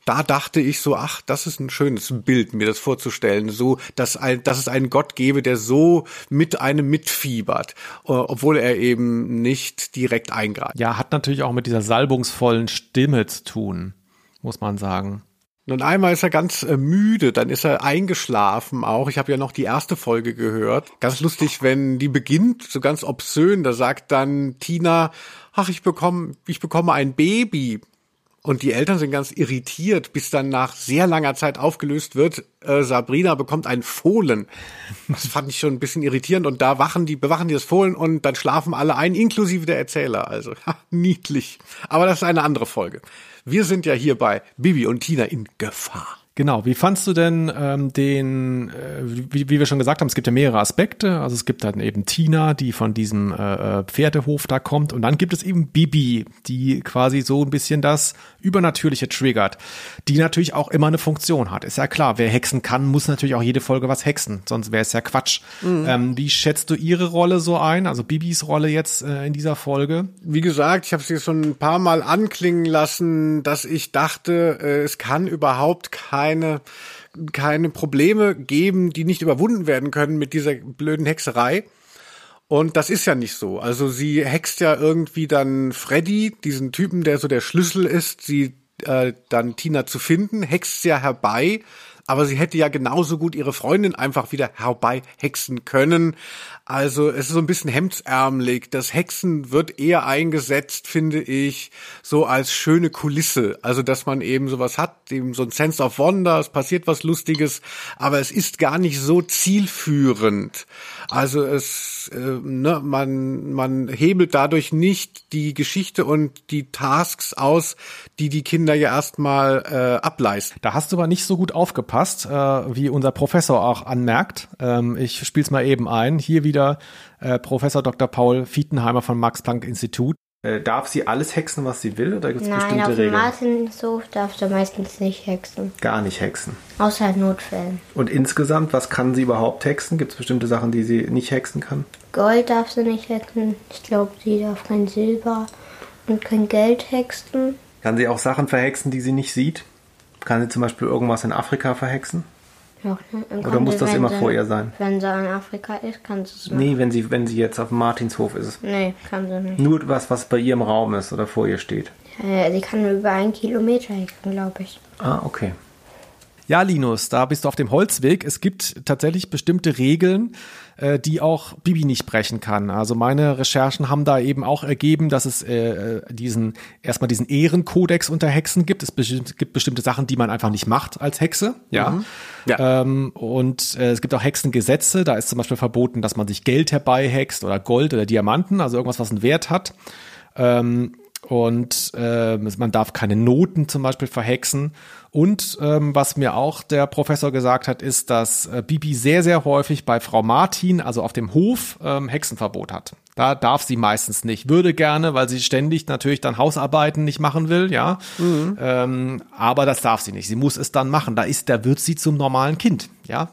da dachte ich so, ach, das ist ein schönes Bild, mir das vorzustellen, so, dass, ein, dass es einen Gott gebe, der so mit einem mitfiebert, äh, obwohl er eben nicht direkt eingreift. Ja, hat natürlich auch mit dieser salbungsvollen Stimme zu tun, muss man sagen. Und einmal ist er ganz äh, müde, dann ist er eingeschlafen auch. Ich habe ja noch die erste Folge gehört. Ganz lustig, wenn die beginnt, so ganz obszön, da sagt dann Tina, ach, ich bekomme, ich bekomme ein Baby. Und die Eltern sind ganz irritiert, bis dann nach sehr langer Zeit aufgelöst wird, äh, Sabrina bekommt einen Fohlen. Das fand ich schon ein bisschen irritierend. Und da wachen die, bewachen die das Fohlen und dann schlafen alle ein, inklusive der Erzähler. Also ha, niedlich. Aber das ist eine andere Folge. Wir sind ja hier bei Bibi und Tina in Gefahr. Genau, wie fandst du denn ähm, den, äh, wie, wie wir schon gesagt haben, es gibt ja mehrere Aspekte. Also es gibt dann eben Tina, die von diesem äh, äh, Pferdehof da kommt. Und dann gibt es eben Bibi, die quasi so ein bisschen das Übernatürliche triggert, die natürlich auch immer eine Funktion hat. Ist ja klar, wer hexen kann, muss natürlich auch jede Folge was hexen, sonst wäre es ja Quatsch. Mhm. Ähm, wie schätzt du ihre Rolle so ein, also Bibis Rolle jetzt äh, in dieser Folge? Wie gesagt, ich habe sie schon ein paar Mal anklingen lassen, dass ich dachte, äh, es kann überhaupt kein keine, keine Probleme geben, die nicht überwunden werden können mit dieser blöden Hexerei. Und das ist ja nicht so. Also sie hext ja irgendwie dann Freddy, diesen Typen, der so der Schlüssel ist, sie äh, dann Tina zu finden, hext ja herbei, aber sie hätte ja genauso gut ihre Freundin einfach wieder herbei hexen können. Also es ist so ein bisschen hemdsärmelig. Das Hexen wird eher eingesetzt, finde ich, so als schöne Kulisse. Also dass man eben sowas hat, eben so ein Sense of Wonder, es passiert was Lustiges, aber es ist gar nicht so zielführend. Also es, äh, ne, man, man hebelt dadurch nicht die Geschichte und die Tasks aus, die die Kinder ja erstmal äh, ableisten. Da hast du aber nicht so gut aufgepasst, äh, wie unser Professor auch anmerkt. Ähm, ich spiel's mal eben ein. Hier wieder äh, Professor Dr. Paul Fietenheimer vom Max Planck Institut. Äh, darf sie alles hexen, was sie will, oder gibt es bestimmte Nein, auf Regeln? Martinshof darfst du meistens nicht hexen. Gar nicht hexen. Außer in Notfällen. Und insgesamt, was kann sie überhaupt hexen? Gibt es bestimmte Sachen, die sie nicht hexen kann? Gold darf sie nicht hexen. Ich glaube, sie darf kein Silber und kein Geld hexen. Kann sie auch Sachen verhexen, die sie nicht sieht? Kann sie zum Beispiel irgendwas in Afrika verhexen? Dann Oder muss das immer sie, vor ihr sein? Wenn sie in Afrika ist, kann sie es machen. Nee, wenn sie, wenn sie jetzt auf Martinshof ist. Nee, kann sie nicht. Nur was, was bei ihr im Raum ist oder vor ihr steht. Äh, sie kann nur über einen Kilometer hexen, glaube ich. Ah, okay. Ja, Linus, da bist du auf dem Holzweg. Es gibt tatsächlich bestimmte Regeln, äh, die auch Bibi nicht brechen kann. Also meine Recherchen haben da eben auch ergeben, dass es äh, diesen erstmal diesen Ehrenkodex unter Hexen gibt. Es gibt bestimmte Sachen, die man einfach nicht macht als Hexe. Ja. Mhm. Ja. Ähm, und äh, es gibt auch Hexengesetze. Da ist zum Beispiel verboten, dass man sich Geld herbeihext oder Gold oder Diamanten, also irgendwas, was einen Wert hat. Ähm, und äh, man darf keine Noten zum Beispiel verhexen. Und ähm, was mir auch der Professor gesagt hat, ist, dass äh, Bibi sehr, sehr häufig bei Frau Martin, also auf dem Hof, ähm, Hexenverbot hat. Da darf sie meistens nicht. Würde gerne, weil sie ständig natürlich dann Hausarbeiten nicht machen will, ja. Ähm, aber das darf sie nicht. Sie muss es dann machen. Da ist, da wird sie zum normalen Kind, ja.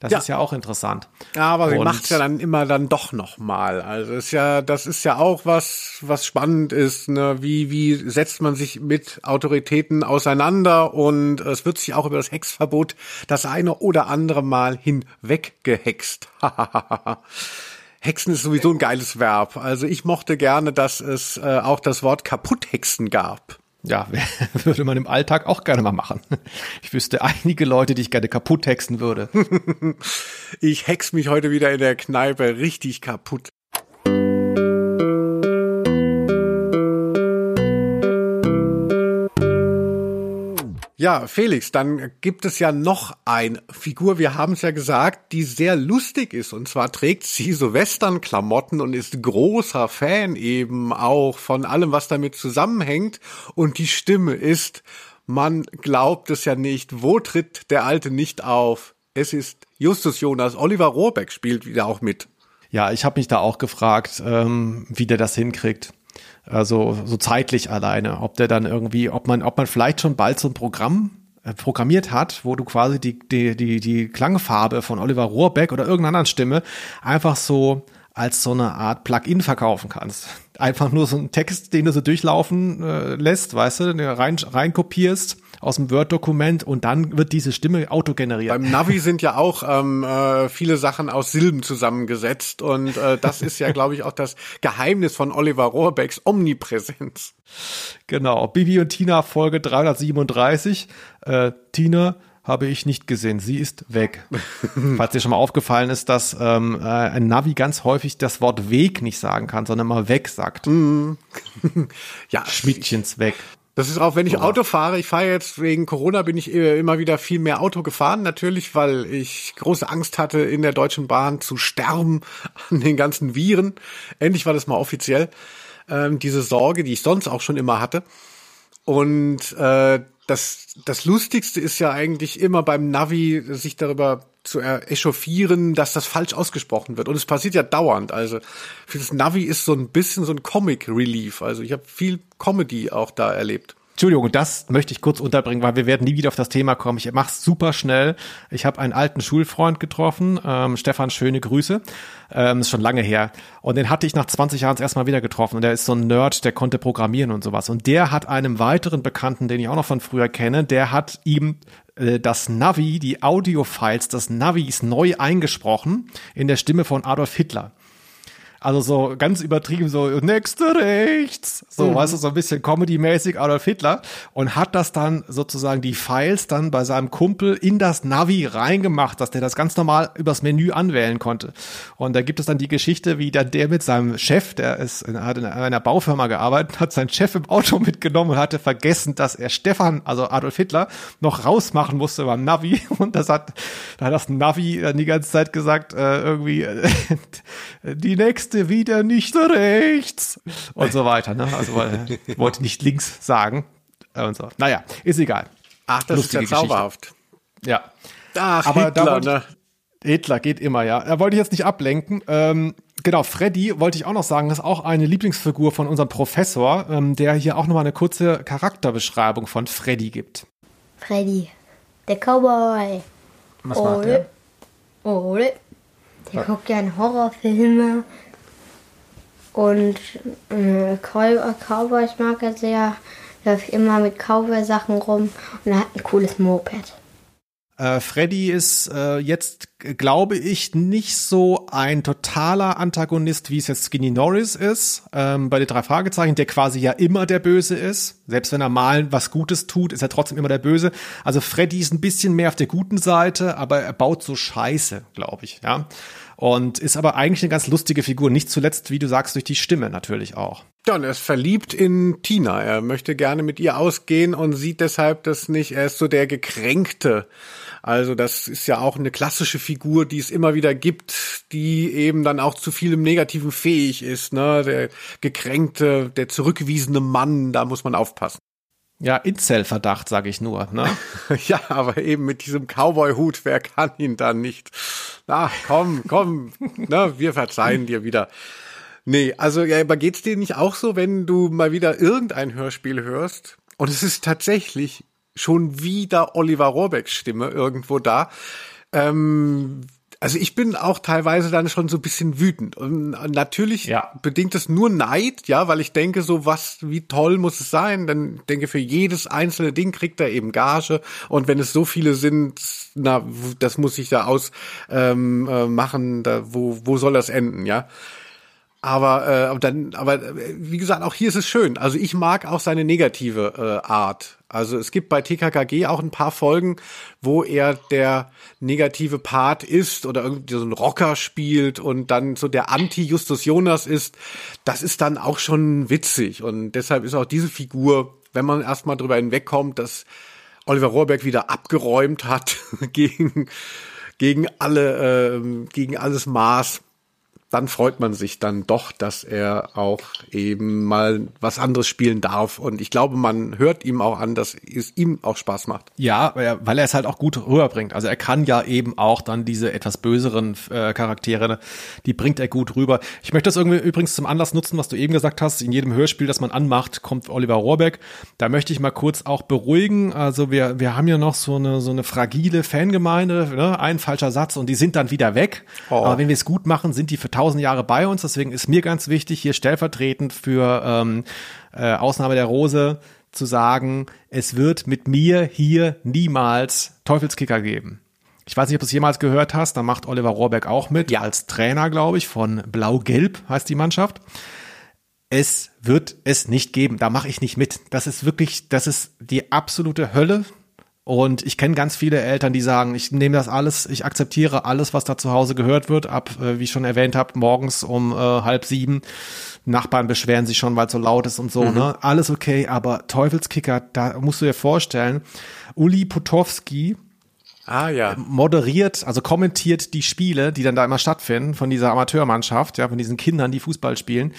Das Ja. ist ja auch interessant. Aber sie Und- macht's ja dann immer dann doch noch mal. Also ist ja, das ist ja auch was, was spannend ist. Ne? Wie wie setzt man sich mit Autoritäten auseinander? Und es wird sich auch über das Hexverbot das eine oder andere Mal hinweg gehext. Hexen ist sowieso ein geiles Verb. Also ich mochte gerne, dass es äh, auch das Wort Kaputthexen gab. Ja, würde man im Alltag auch gerne mal machen. Ich wüsste einige Leute, die ich gerne kaputt hexen würde. Ich hex mich heute wieder in der Kneipe richtig kaputt. Ja, Felix, dann gibt es ja noch eine Figur, wir haben es ja gesagt, die sehr lustig ist. Und zwar trägt sie so Western-Klamotten und ist großer Fan eben auch von allem, was damit zusammenhängt. Und die Stimme ist, man glaubt es ja nicht, wo tritt der Alte nicht auf? Es ist Justus Jonas. Oliver Rohrbeck spielt wieder auch mit. Ja, ich habe mich da auch gefragt, ähm, wie der das hinkriegt. Also so zeitlich alleine, ob der dann irgendwie, ob man, ob man vielleicht schon bald so ein Programm äh, programmiert hat, wo du quasi die, die, die, die Klangfarbe von Oliver Rohrbeck oder irgendeiner anderen Stimme einfach so als so eine Art Plugin verkaufen kannst. Einfach nur so ein Text, den du so durchlaufen äh, lässt, weißt du, den du rein, rein kopierst aus dem Word-Dokument und dann wird diese Stimme autogeneriert. Beim Navi sind ja auch ähm, äh, viele Sachen aus Silben zusammengesetzt und äh, das ist ja, glaube ich, auch das Geheimnis von Oliver Rohrbecks Omnipräsenz. Genau, Bibi und Tina Folge 337. Äh, Tina habe ich nicht gesehen, sie ist weg. Falls dir schon mal aufgefallen ist, dass ähm, äh, ein Navi ganz häufig das Wort Weg nicht sagen kann, sondern immer weg sagt. Ja, Schmidtchens weg. Das ist auch, wenn ich Auto fahre, ich fahre jetzt wegen Corona, bin ich äh, immer wieder viel mehr Auto gefahren. Natürlich, weil ich große Angst hatte, in der Deutschen Bahn zu sterben an den ganzen Viren. Endlich war das mal offiziell. Ähm, diese Sorge, die ich sonst auch schon immer hatte. Und äh, das, das Lustigste ist ja eigentlich immer beim Navi, sich darüber zu echauffieren, dass das falsch ausgesprochen wird. Und es passiert ja dauernd. Also für das Navi ist so ein bisschen so ein Comic Relief. Also ich habe viel Comedy auch da erlebt. Entschuldigung, das möchte ich kurz unterbringen, weil wir werden nie wieder auf das Thema kommen. Ich mach's super schnell. Ich habe einen alten Schulfreund getroffen, ähm, Stefan, schöne Grüße. Ähm, ist schon lange her. Und den hatte ich nach 20 Jahren erstmal wieder getroffen. Und der ist so ein Nerd, der konnte programmieren und sowas. Und der hat einem weiteren Bekannten, den ich auch noch von früher kenne, der hat ihm äh, das Navi, die Audiofiles des Navis neu eingesprochen in der Stimme von Adolf Hitler. Also so ganz übertrieben, so nächste rechts. So, mhm. weißt du, so ein bisschen Comedy-mäßig Adolf Hitler. Und hat das dann sozusagen die Files dann bei seinem Kumpel in das Navi reingemacht, dass der das ganz normal übers Menü anwählen konnte. Und da gibt es dann die Geschichte, wie dann der mit seinem Chef, der ist, hat in einer Baufirma gearbeitet, hat seinen Chef im Auto mitgenommen und hatte vergessen, dass er Stefan, also Adolf Hitler, noch rausmachen musste beim Navi. Und das hat, da hat das Navi dann die ganze Zeit gesagt, äh, irgendwie, äh, die nächste nächste wieder nicht rechts und so weiter. Ne? Also wollte nicht links sagen und so. Naja, ist egal. Ach, das Lustige ist ja zauberhaft. Ja. Ach, Aber Hitler, da ne? Hitler geht immer, ja. Da wollte ich jetzt nicht ablenken. Ähm, genau, Freddy wollte ich auch noch sagen, ist auch eine Lieblingsfigur von unserem Professor, ähm, der hier auch nochmal eine kurze Charakterbeschreibung von Freddy gibt. Freddy, der Cowboy. Was Ole. macht der? Ole. Der guckt gerne Horrorfilme und äh, Cowboys mag er sehr, läuft immer mit Cowboy-Sachen rum und er hat ein cooles Moped. Äh, Freddy ist äh, jetzt, glaube ich, nicht so ein totaler Antagonist, wie es jetzt Skinny Norris ist, ähm, bei den drei Fragezeichen, der quasi ja immer der Böse ist. Selbst wenn er mal was Gutes tut, ist er trotzdem immer der Böse. Also Freddy ist ein bisschen mehr auf der guten Seite, aber er baut so Scheiße, glaube ich, ja. Und ist aber eigentlich eine ganz lustige Figur. Nicht zuletzt, wie du sagst, durch die Stimme natürlich auch. Ja, und er ist verliebt in Tina. Er möchte gerne mit ihr ausgehen und sieht deshalb das nicht. Er ist so der Gekränkte. Also das ist ja auch eine klassische Figur, die es immer wieder gibt, die eben dann auch zu vielem Negativen fähig ist. Ne? Der gekränkte, der zurückgewiesene Mann, da muss man aufpassen. Ja, Incel-Verdacht, sage ich nur. Ne? ja, aber eben mit diesem Cowboy-Hut, wer kann ihn dann nicht? Na, komm, komm, ne, wir verzeihen dir wieder. Nee, also ja, aber geht's dir nicht auch so, wenn du mal wieder irgendein Hörspiel hörst und es ist tatsächlich schon wieder Oliver Rohrbecks Stimme irgendwo da? Ähm, also ich bin auch teilweise dann schon so ein bisschen wütend. Und natürlich ja. bedingt es nur Neid, ja, weil ich denke so, was, wie toll muss es sein? Dann denke für jedes einzelne Ding kriegt er eben Gage. Und wenn es so viele sind, na, das muss ich ja ausmachen, ähm, äh, machen, da, wo, wo soll das enden, ja? Aber äh, dann, aber äh, wie gesagt, auch hier ist es schön. Also ich mag auch seine negative äh, Art. Also es gibt bei TKKG auch ein paar Folgen, wo er der negative Part ist oder irgendwie so ein Rocker spielt und dann so der Anti-Justus Jonas ist. Das ist dann auch schon witzig und deshalb ist auch diese Figur, wenn man erstmal drüber hinwegkommt, dass Oliver Rohrbeck wieder abgeräumt hat gegen gegen alle äh, gegen alles Maß dann freut man sich dann doch, dass er auch eben mal was anderes spielen darf. Und ich glaube, man hört ihm auch an, dass es ihm auch Spaß macht. Ja, weil er es halt auch gut rüberbringt. Also er kann ja eben auch dann diese etwas böseren äh, Charaktere, die bringt er gut rüber. Ich möchte das irgendwie übrigens zum Anlass nutzen, was du eben gesagt hast. In jedem Hörspiel, das man anmacht, kommt Oliver Rohrbeck. Da möchte ich mal kurz auch beruhigen. Also wir, wir haben ja noch so eine, so eine fragile Fangemeinde, ne? ein falscher Satz und die sind dann wieder weg. Oh. Aber wenn wir es gut machen, sind die für tausend Jahre bei uns. Deswegen ist mir ganz wichtig, hier stellvertretend für ähm, äh, Ausnahme der Rose zu sagen, es wird mit mir hier niemals Teufelskicker geben. Ich weiß nicht, ob du es jemals gehört hast, da macht Oliver Rohrberg auch mit, ja. als Trainer, glaube ich, von Blau-Gelb heißt die Mannschaft. Es wird es nicht geben, da mache ich nicht mit. Das ist wirklich, das ist die absolute Hölle. Und ich kenne ganz viele Eltern, die sagen, ich nehme das alles, ich akzeptiere alles, was da zu Hause gehört wird, ab, äh, wie ich schon erwähnt habe, morgens um äh, halb sieben. Nachbarn beschweren sich schon, weil es so laut ist und so, mhm. ne? Alles okay, aber Teufelskicker, da musst du dir vorstellen, Uli Potowski Ah ja. moderiert, also kommentiert die Spiele, die dann da immer stattfinden von dieser Amateurmannschaft, ja, von diesen Kindern, die Fußball spielen.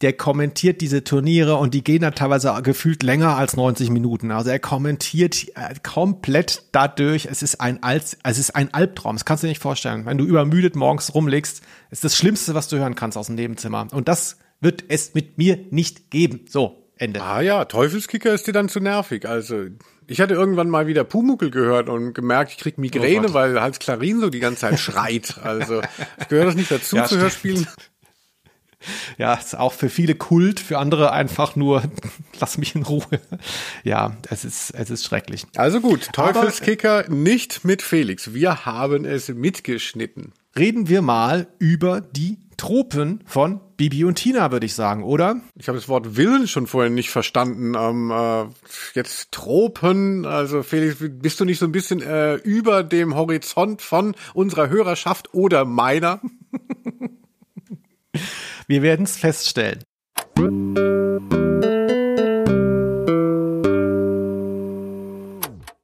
Der kommentiert diese Turniere und die gehen dann teilweise gefühlt länger als 90 Minuten. Also er kommentiert äh, komplett dadurch. Es ist ein es ist ein Albtraum. Das kannst du dir nicht vorstellen. Wenn du übermüdet morgens rumlegst, ist das Schlimmste, was du hören kannst aus dem Nebenzimmer. Und das wird es mit mir nicht geben. So, Ende. Ah ja, Teufelskicker ist dir dann zu nervig. Also ich hatte irgendwann mal wieder Pumuckel gehört und gemerkt, ich krieg Oh Migräne, Gott. weil Hans Klarin so die ganze Zeit schreit. Also gehört das nicht dazu Ja, zu stimmt. Hörspielen? Ja, ist auch für viele Kult, für andere einfach nur, lass mich in Ruhe. Ja, es ist, es ist schrecklich. Also gut, Teufelskicker nicht mit Felix. Wir haben es mitgeschnitten. Reden wir mal über die Tropen von Bibi und Tina, würde ich sagen, oder? Ich habe das Wort Willen schon vorher nicht verstanden. Ähm, äh, jetzt Tropen, also Felix, bist du nicht so ein bisschen äh, über dem Horizont von unserer Hörerschaft oder meiner? Wir werden es feststellen.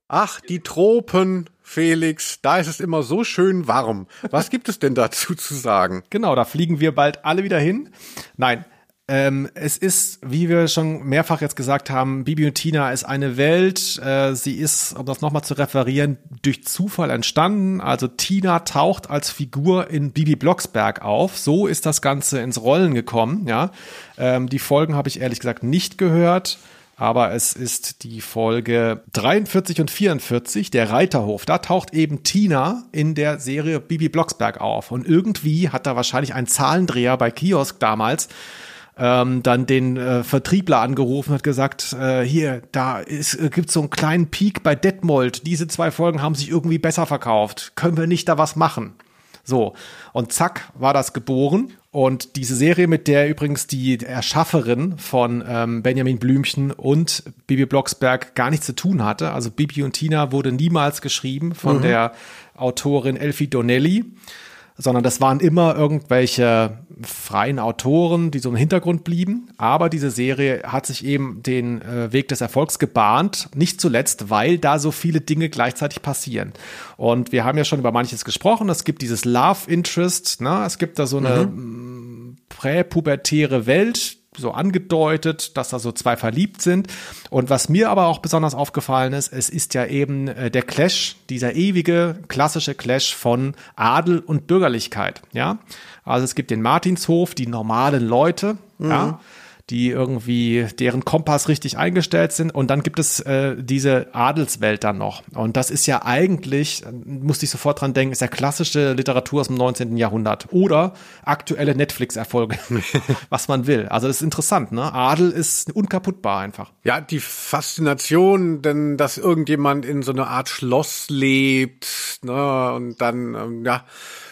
Ach, die Tropen, Felix, da ist es immer so schön warm. Was gibt es denn dazu zu sagen? Genau, da fliegen wir bald alle wieder hin. Nein, ähm, es ist, wie wir schon mehrfach jetzt gesagt haben, Bibi und Tina ist eine Welt. Äh, sie ist, um das nochmal zu referieren, durch Zufall entstanden. Also Tina taucht als Figur in Bibi Blocksberg auf. So ist das Ganze ins Rollen gekommen. Ja, ähm, die Folgen habe ich ehrlich gesagt nicht gehört. Aber es ist die Folge 43 und 44, der Reiterhof. Da taucht eben Tina in der Serie Bibi Blocksberg auf. Und irgendwie hat da wahrscheinlich ein Zahlendreher bei Kiosk damals ähm, dann den äh, Vertriebler angerufen und hat gesagt, äh, hier, da ist, äh, gibt's so einen kleinen Peak bei Detmold. Diese zwei Folgen haben sich irgendwie besser verkauft. Können wir nicht da was machen? So, und zack, war das geboren. Und diese Serie, mit der übrigens die Erschafferin von ähm, Benjamin Blümchen und Bibi Blocksberg gar nichts zu tun hatte. Also Bibi und Tina wurde niemals geschrieben von der Autorin Elfie Donnelly, sondern das waren immer irgendwelche freien Autoren, die so im Hintergrund blieben. Aber diese Serie hat sich eben den äh, Weg des Erfolgs gebahnt, nicht zuletzt, weil da so viele Dinge gleichzeitig passieren. Und wir haben ja schon über manches gesprochen. Es gibt dieses Love Interest, ne? es gibt da so eine mm, präpubertäre Welt, so angedeutet, dass da so zwei verliebt sind. Und was mir aber auch besonders aufgefallen ist, es ist ja eben äh, der Clash, dieser ewige klassische Clash von Adel und Bürgerlichkeit, ja. Also es gibt den Martinshof, die normalen Leute, ja, die irgendwie deren Kompass richtig eingestellt sind. Und dann gibt es äh, diese Adelswelt dann noch. Und das ist ja eigentlich, äh, musste ich sofort dran denken, ist ja klassische Literatur aus dem 19. Jahrhundert oder aktuelle Netflix-Erfolge, was man will. Also das ist interessant, ne? Adel ist unkaputtbar einfach. Ja, die Faszination, denn dass irgendjemand in so einer Art Schloss lebt, ne, und dann, ähm, ja,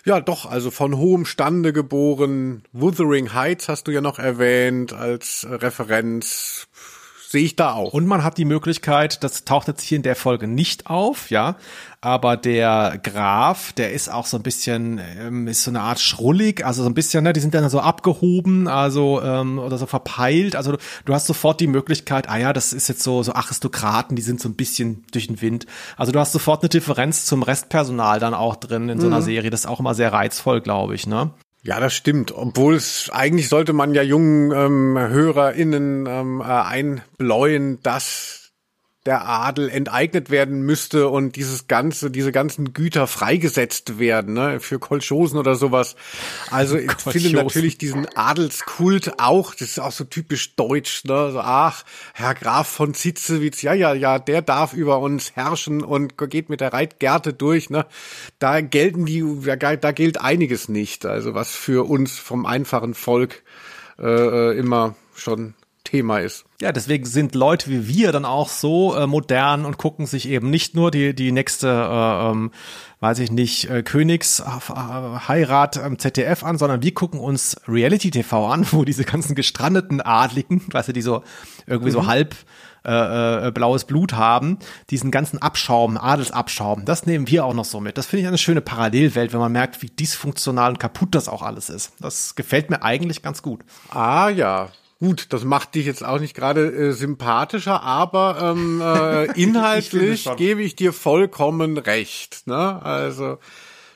ja, doch, also von hohem Stande geboren. Wuthering Heights hast du ja noch erwähnt als Referenz. Sehe ich da auch. Und man hat die Möglichkeit, das taucht jetzt hier in der Folge nicht auf, ja, aber der Graf, der ist auch so ein bisschen, ähm, ist so eine Art schrullig, also so ein bisschen, ne, die sind dann so abgehoben, also ähm, oder so verpeilt. Also du, du hast sofort die Möglichkeit, ah ja, das ist jetzt so so Aristokraten, die sind so ein bisschen durch den Wind. Also du hast sofort eine Differenz zum Restpersonal dann auch drin in so einer Serie. Das ist auch immer sehr reizvoll, glaube ich, ne? Ja, das stimmt. Obwohl es eigentlich sollte man ja jungen ähm, HörerInnen ähm, äh, einbläuen, dass der Adel enteignet werden müsste und dieses ganze, diese ganzen Güter freigesetzt werden, ne, für Kolchosen oder sowas. Also ich finde Kolchosen. natürlich diesen Adelskult auch, das ist auch so typisch deutsch, ne, so, ach, Herr Graf von Zitzewitz, ja, ja, ja, der darf über uns herrschen und geht mit der Reitgerte durch, ne. Da gelten die, da, da gilt einiges nicht, also was für uns vom einfachen Volk äh, äh, immer schon Thema ist. Ja, deswegen sind Leute wie wir dann auch so äh, modern und gucken sich eben nicht nur die die nächste, äh, ähm, weiß ich nicht, äh, Königsheirat am ZDF an, sondern wir gucken uns Reality TV an, wo diese ganzen gestrandeten Adligen, weißt du, die so irgendwie so halb äh, äh, blaues Blut haben, diesen ganzen Abschaum, Adelsabschaum, das nehmen wir auch noch so mit. Das finde ich eine schöne Parallelwelt, wenn man merkt, wie dysfunktional und kaputt das auch alles ist. Das gefällt mir eigentlich ganz gut. Ah ja, Gut, das macht dich jetzt auch nicht gerade äh, sympathischer, aber ähm, äh, inhaltlich schon. gebe ich dir vollkommen recht. Ne? Also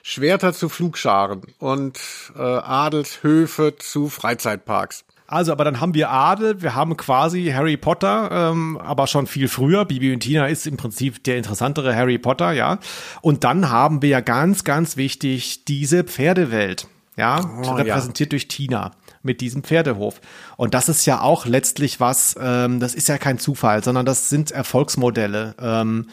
Schwerter zu Flugscharen und äh, Adelshöfe zu Freizeitparks. Also, aber dann haben wir Adel, wir haben quasi Harry Potter, ähm, aber schon viel früher. Bibi und Tina ist im Prinzip der interessantere Harry Potter, ja. Und dann haben wir ja ganz, ganz wichtig diese Pferdewelt, ja, Oh, repräsentiert durch Tina mit diesem Pferdehof. Und das ist ja auch letztlich was, ähm, das ist ja kein Zufall, sondern das sind Erfolgsmodelle. Ähm,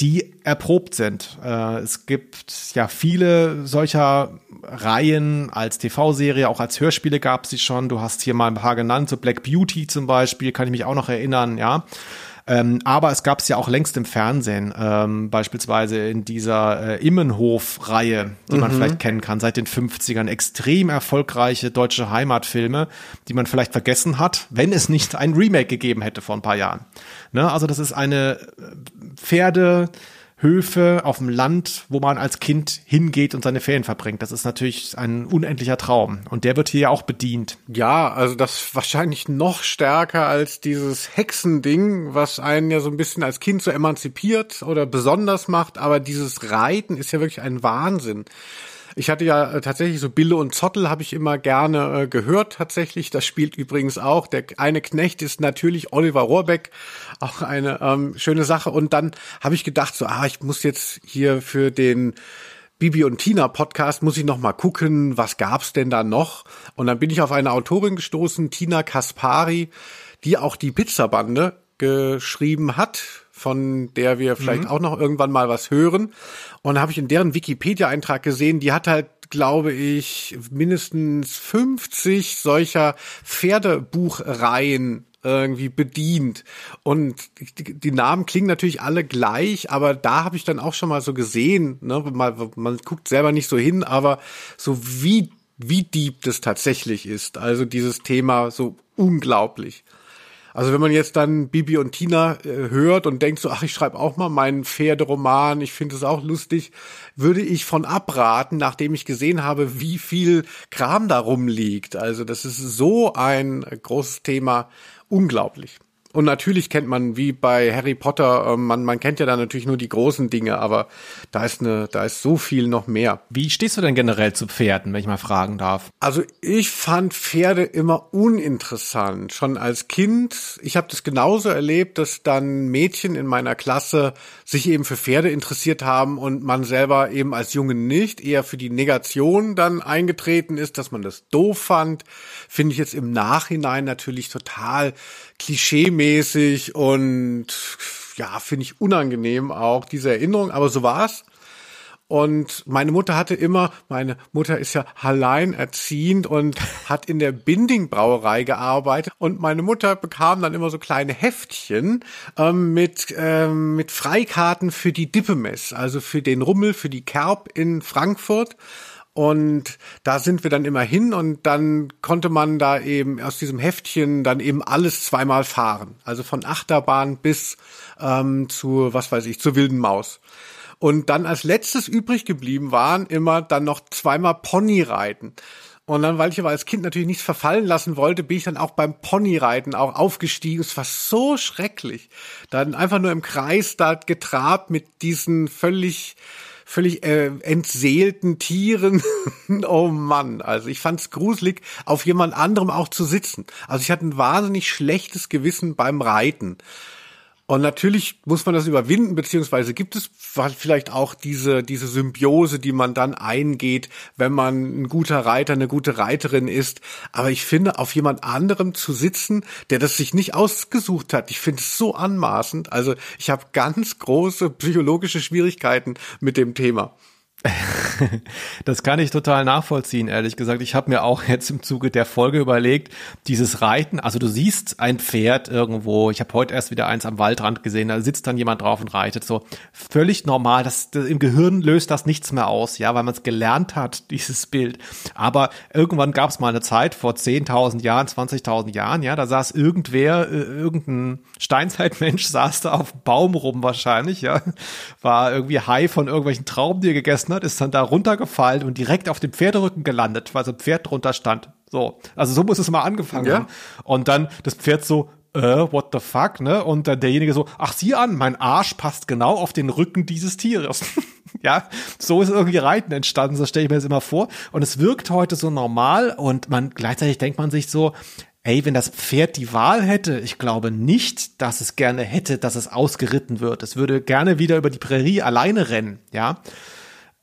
die erprobt sind. Äh, es gibt ja viele solcher Reihen als TV-Serie, auch als Hörspiele gab es sie schon. Du hast hier mal ein paar genannt, so Black Beauty zum Beispiel, kann ich mich auch noch erinnern, ja. Ähm, aber es gab es ja auch längst im Fernsehen, ähm, beispielsweise in dieser äh, Immenhof-Reihe, die man vielleicht kennen kann, seit den 50ern. Extrem erfolgreiche deutsche Heimatfilme, die man vielleicht vergessen hat, wenn es nicht ein Remake gegeben hätte vor ein paar Jahren. Ne? Also das ist eine Pferde, Höfe auf dem Land, wo man als Kind hingeht und seine Ferien verbringt. Das ist natürlich ein unendlicher Traum. Und der wird hier ja auch bedient. Ja, also das wahrscheinlich noch stärker als dieses Hexending, was einen ja so ein bisschen als Kind so emanzipiert oder besonders macht. Aber dieses Reiten ist ja wirklich ein Wahnsinn. Ich hatte ja äh, tatsächlich so Bille und Zottel habe ich immer gerne äh, gehört tatsächlich. Das spielt übrigens auch. Der eine Knecht ist natürlich Oliver Rohrbeck. Auch eine ähm, schöne Sache. Und dann habe ich gedacht so, ah, ich muss jetzt hier für den Bibi und Tina Podcast muss ich noch mal gucken, was gab's denn da noch? Und dann bin ich auf eine Autorin gestoßen, Tina Kaspari, die auch die Pizzabande geschrieben hat, von der wir vielleicht auch noch irgendwann mal was hören. Und da habe ich in deren Wikipedia-Eintrag gesehen, die hat halt, glaube ich, mindestens 50 solcher Pferdebuchreihen irgendwie bedient. Und die, die Namen klingen natürlich alle gleich, aber da habe ich dann auch schon mal so gesehen, ne, man, man guckt selber nicht so hin, aber so wie, wie deep das tatsächlich ist. Also dieses Thema so unglaublich. Also wenn man jetzt dann Bibi und Tina äh, hört und denkt so, ach, ich schreibe auch mal meinen Pferderoman, ich finde es auch lustig, würde ich von abraten, nachdem ich gesehen habe, wie viel Kram da rumliegt. Also das ist so ein großes Thema, unglaublich. Und natürlich kennt man, wie bei Harry Potter, äh, man, man kennt ja da natürlich nur die großen Dinge, aber da ist eine, da ist so viel noch mehr. Wie stehst du denn generell zu Pferden, wenn ich mal fragen darf? Also ich fand Pferde immer uninteressant. Schon als Kind, ich habe das genauso erlebt, dass dann Mädchen in meiner Klasse sich eben für Pferde interessiert haben und man selber eben als Junge nicht, eher für die Negation dann eingetreten ist, dass man das doof fand. Finde ich jetzt im Nachhinein natürlich total klischeemäßig und ja, finde ich unangenehm auch diese Erinnerung, aber so war's. Und meine Mutter hatte immer, meine Mutter ist ja alleinerziehend und hat in der Binding Brauerei gearbeitet. Und meine Mutter bekam dann immer so kleine Heftchen ähm, mit, ähm, mit Freikarten für die Dippemess, also für den Rummel, für die Kerb in Frankfurt. Und da sind wir dann immer hin und dann konnte man da eben aus diesem Heftchen dann eben alles zweimal fahren. Also von Achterbahn bis ähm, zu, was weiß ich, zur wilden Maus. Und dann als letztes übrig geblieben waren immer dann noch zweimal Ponyreiten. Und dann, weil ich aber als Kind natürlich nichts verfallen lassen wollte, bin ich dann auch beim Ponyreiten auch aufgestiegen. Es war so schrecklich. Dann einfach nur im Kreis da getrabt mit diesen völlig völlig äh, entseelten Tieren. oh Mann, also ich fand's gruselig, auf jemand anderem auch zu sitzen. Also ich hatte ein wahnsinnig schlechtes Gewissen beim Reiten. Und natürlich muss man das überwinden, beziehungsweise gibt es vielleicht auch diese, diese Symbiose, die man dann eingeht, wenn man ein guter Reiter, eine gute Reiterin ist. Aber ich finde, auf jemand anderem zu sitzen, der das sich nicht ausgesucht hat, ich finde es so anmaßend. Also ich habe ganz große psychologische Schwierigkeiten mit dem Thema. Das kann ich total nachvollziehen, ehrlich gesagt. Ich habe mir auch jetzt im Zuge der Folge überlegt, dieses Reiten, also du siehst ein Pferd irgendwo, ich habe heute erst wieder eins am Waldrand gesehen, da sitzt dann jemand drauf und reitet so. Völlig normal, das, das im Gehirn löst das nichts mehr aus, ja, weil man es gelernt hat, dieses Bild. Aber irgendwann gab es mal eine Zeit, vor 10.000 Jahren, 20.000 Jahren, ja, da saß irgendwer, äh, irgendein Steinzeitmensch saß da auf Baum rum wahrscheinlich, ja, war irgendwie high von irgendwelchen Trauben, die er gegessen hat, ist dann da runtergefallen und direkt auf dem Pferderücken gelandet, weil so ein Pferd drunter stand. So, also so muss es mal angefangen Ja. haben. Und dann das Pferd so, äh, what the fuck, ne? Und dann derjenige so, ach sieh an, mein Arsch passt genau auf den Rücken dieses Tieres. ja, so ist irgendwie Reiten entstanden, so stelle ich mir das immer vor. Und es wirkt heute so normal und man gleichzeitig denkt man sich so, ey, wenn das Pferd die Wahl hätte, ich glaube nicht, dass es gerne hätte, dass es ausgeritten wird. Es würde gerne wieder über die Prärie alleine rennen, ja.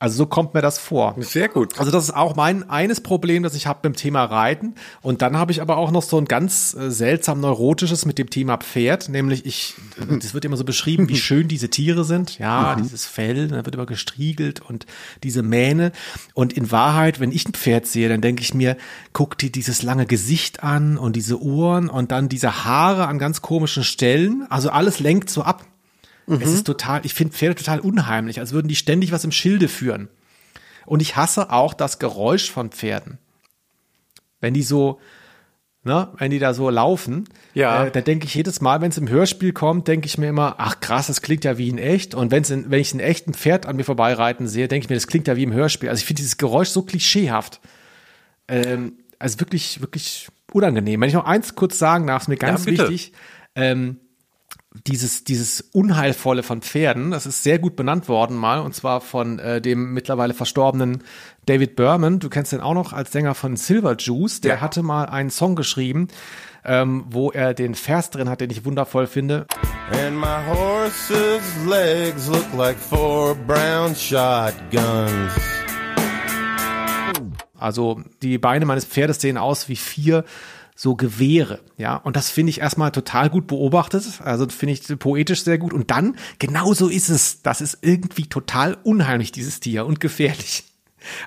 Also so kommt mir das vor. Sehr gut. Also das ist auch mein eines Problem, das ich habe beim Thema Reiten. Und dann habe ich aber auch noch so ein ganz äh, seltsam neurotisches mit dem Thema Pferd, nämlich ich, das wird immer so beschrieben, wie schön diese Tiere sind. Ja, dieses Fell, da wird immer gestriegelt und diese Mähne. Und in Wahrheit, wenn ich ein Pferd sehe, dann denke ich mir, guck dir dieses lange Gesicht an und diese Ohren und dann diese Haare an ganz komischen Stellen. Also alles lenkt so ab. Es ist total, ich finde Pferde total unheimlich, als würden die ständig was im Schilde führen. Und ich hasse auch das Geräusch von Pferden. Wenn die so, ne, wenn die da so laufen, Ja. äh, da denke ich jedes Mal, wenn es im Hörspiel kommt, denke ich mir immer, ach krass, das klingt ja wie in echt. Und wenn's in, wenn ich ein echten Pferd an mir vorbeireiten sehe, denke ich mir, das klingt ja wie im Hörspiel. Also ich finde dieses Geräusch so klischeehaft. Ähm, also wirklich, wirklich unangenehm. Wenn ich noch eins kurz sagen darf, ist mir ganz Ja, wichtig. Ähm, dieses, dieses Unheilvolle von Pferden, das ist sehr gut benannt worden mal, und zwar von äh, dem mittlerweile verstorbenen David Berman. Du kennst den auch noch als Sänger von Silver Juice. Der Ja. hatte mal einen Song geschrieben, ähm, wo er den Vers drin hat, den ich wundervoll finde. And my horse's legs look like four brown shotguns. Also die Beine meines Pferdes sehen aus wie vier so Gewehre, ja. Und das finde ich erstmal total gut beobachtet. Also finde ich poetisch sehr gut. Und dann, genau so ist es. Das ist irgendwie total unheimlich, dieses Tier und gefährlich.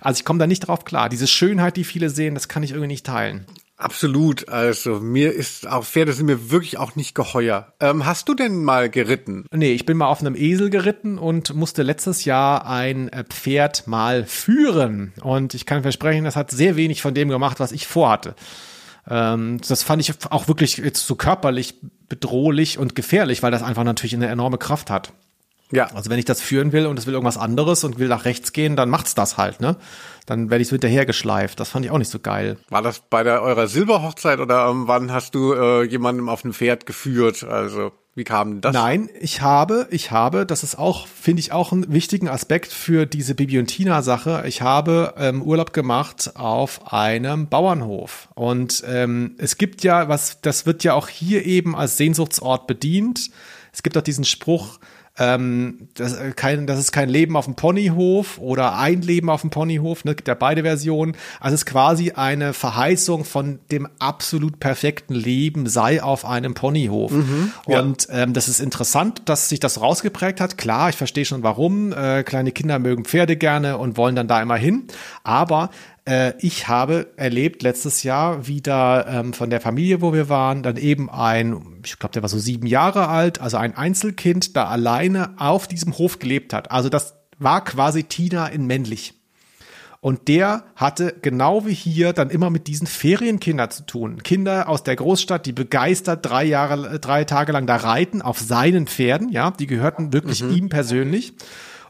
Also ich komme da nicht drauf klar. Diese Schönheit, die viele sehen, das kann ich irgendwie nicht teilen. Absolut. Also mir ist auch Pferde sind mir wirklich auch nicht geheuer. Ähm, hast du denn mal geritten? Nee, ich bin mal auf einem Esel geritten und musste letztes Jahr ein äh, Pferd mal führen. Und ich kann versprechen, das hat sehr wenig von dem gemacht, was ich vorhatte. Ähm, das fand ich auch wirklich jetzt so körperlich bedrohlich und gefährlich, weil das einfach natürlich eine enorme Kraft hat. Ja. Also wenn ich das führen will und es will irgendwas anderes und will nach rechts gehen, dann macht's das halt, ne? Dann werde ich so hinterhergeschleift. Das fand ich auch nicht so geil. War das bei der eurer Silberhochzeit oder ähm, wann hast du äh, jemandem auf dem Pferd geführt? Also wie kam das? Nein, ich habe, ich habe, das ist auch, finde ich auch einen wichtigen Aspekt für diese Bibi und Tina Sache. Ich habe ähm, Urlaub gemacht auf einem Bauernhof und ähm, es gibt ja was, das wird ja auch hier eben als Sehnsuchtsort bedient. Es gibt auch diesen Spruch, ähm, das, äh, kein, das ist kein Leben auf dem Ponyhof oder ein Leben auf dem Ponyhof, ne, gibt ja beide Versionen. Also es ist quasi eine Verheißung von dem absolut perfekten Leben sei auf einem Ponyhof. ja. Und ähm, das ist interessant, dass sich das rausgeprägt hat. Klar, ich verstehe schon warum. Äh, kleine Kinder mögen Pferde gerne und wollen dann da immer hin. Aber äh, ich habe erlebt letztes Jahr wieder ähm, von der Familie, wo wir waren, dann eben ein, ich glaube, der war so sieben Jahre alt, also ein Einzelkind, da alleine auf diesem Hof gelebt hat. Also das war quasi Tina in männlich. Und der hatte genau wie hier dann immer mit diesen Ferienkindern zu tun. Kinder aus der Großstadt, die begeistert drei Jahre, drei Tage lang da reiten auf seinen Pferden, ja, die gehörten wirklich ihm persönlich.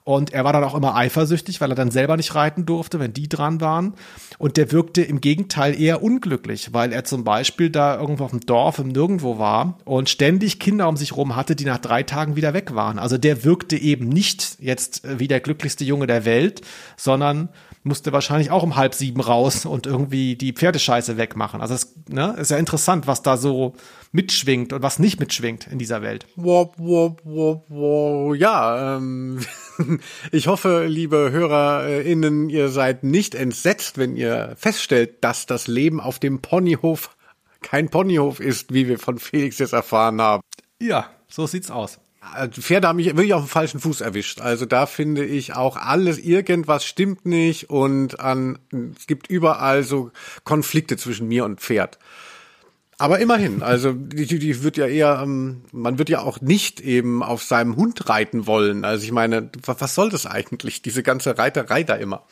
Und er war dann auch immer eifersüchtig, weil er dann selber nicht reiten durfte, wenn die dran waren. Und der wirkte im Gegenteil eher unglücklich, weil er zum Beispiel da irgendwo auf dem Dorf im Nirgendwo war und ständig Kinder um sich rum hatte, die nach drei Tagen wieder weg waren. Also der wirkte eben nicht jetzt wie der glücklichste Junge der Welt, sondern musste wahrscheinlich auch um halb sieben raus und irgendwie die Pferdescheiße wegmachen. Also es ne, ist ja interessant, was da so mitschwingt und was nicht mitschwingt in dieser Welt. Wop, wop, wop, wop. Ja, ähm, ich hoffe, liebe HörerInnen, ihr seid nicht entsetzt, wenn ihr feststellt, dass das Leben auf dem Ponyhof kein Ponyhof ist, wie wir von Felix jetzt erfahren haben. Ja, so sieht's aus. Äh, Pferde haben mich wirklich auf dem falschen Fuß erwischt. Also da finde ich auch alles, irgendwas stimmt nicht und an, es gibt überall so Konflikte zwischen mir und Pferd. Aber immerhin, also die, die wird ja eher, ähm, man wird ja auch nicht eben auf seinem Hund reiten wollen. Also ich meine, wa- was soll das eigentlich, diese ganze Reiterei da immer?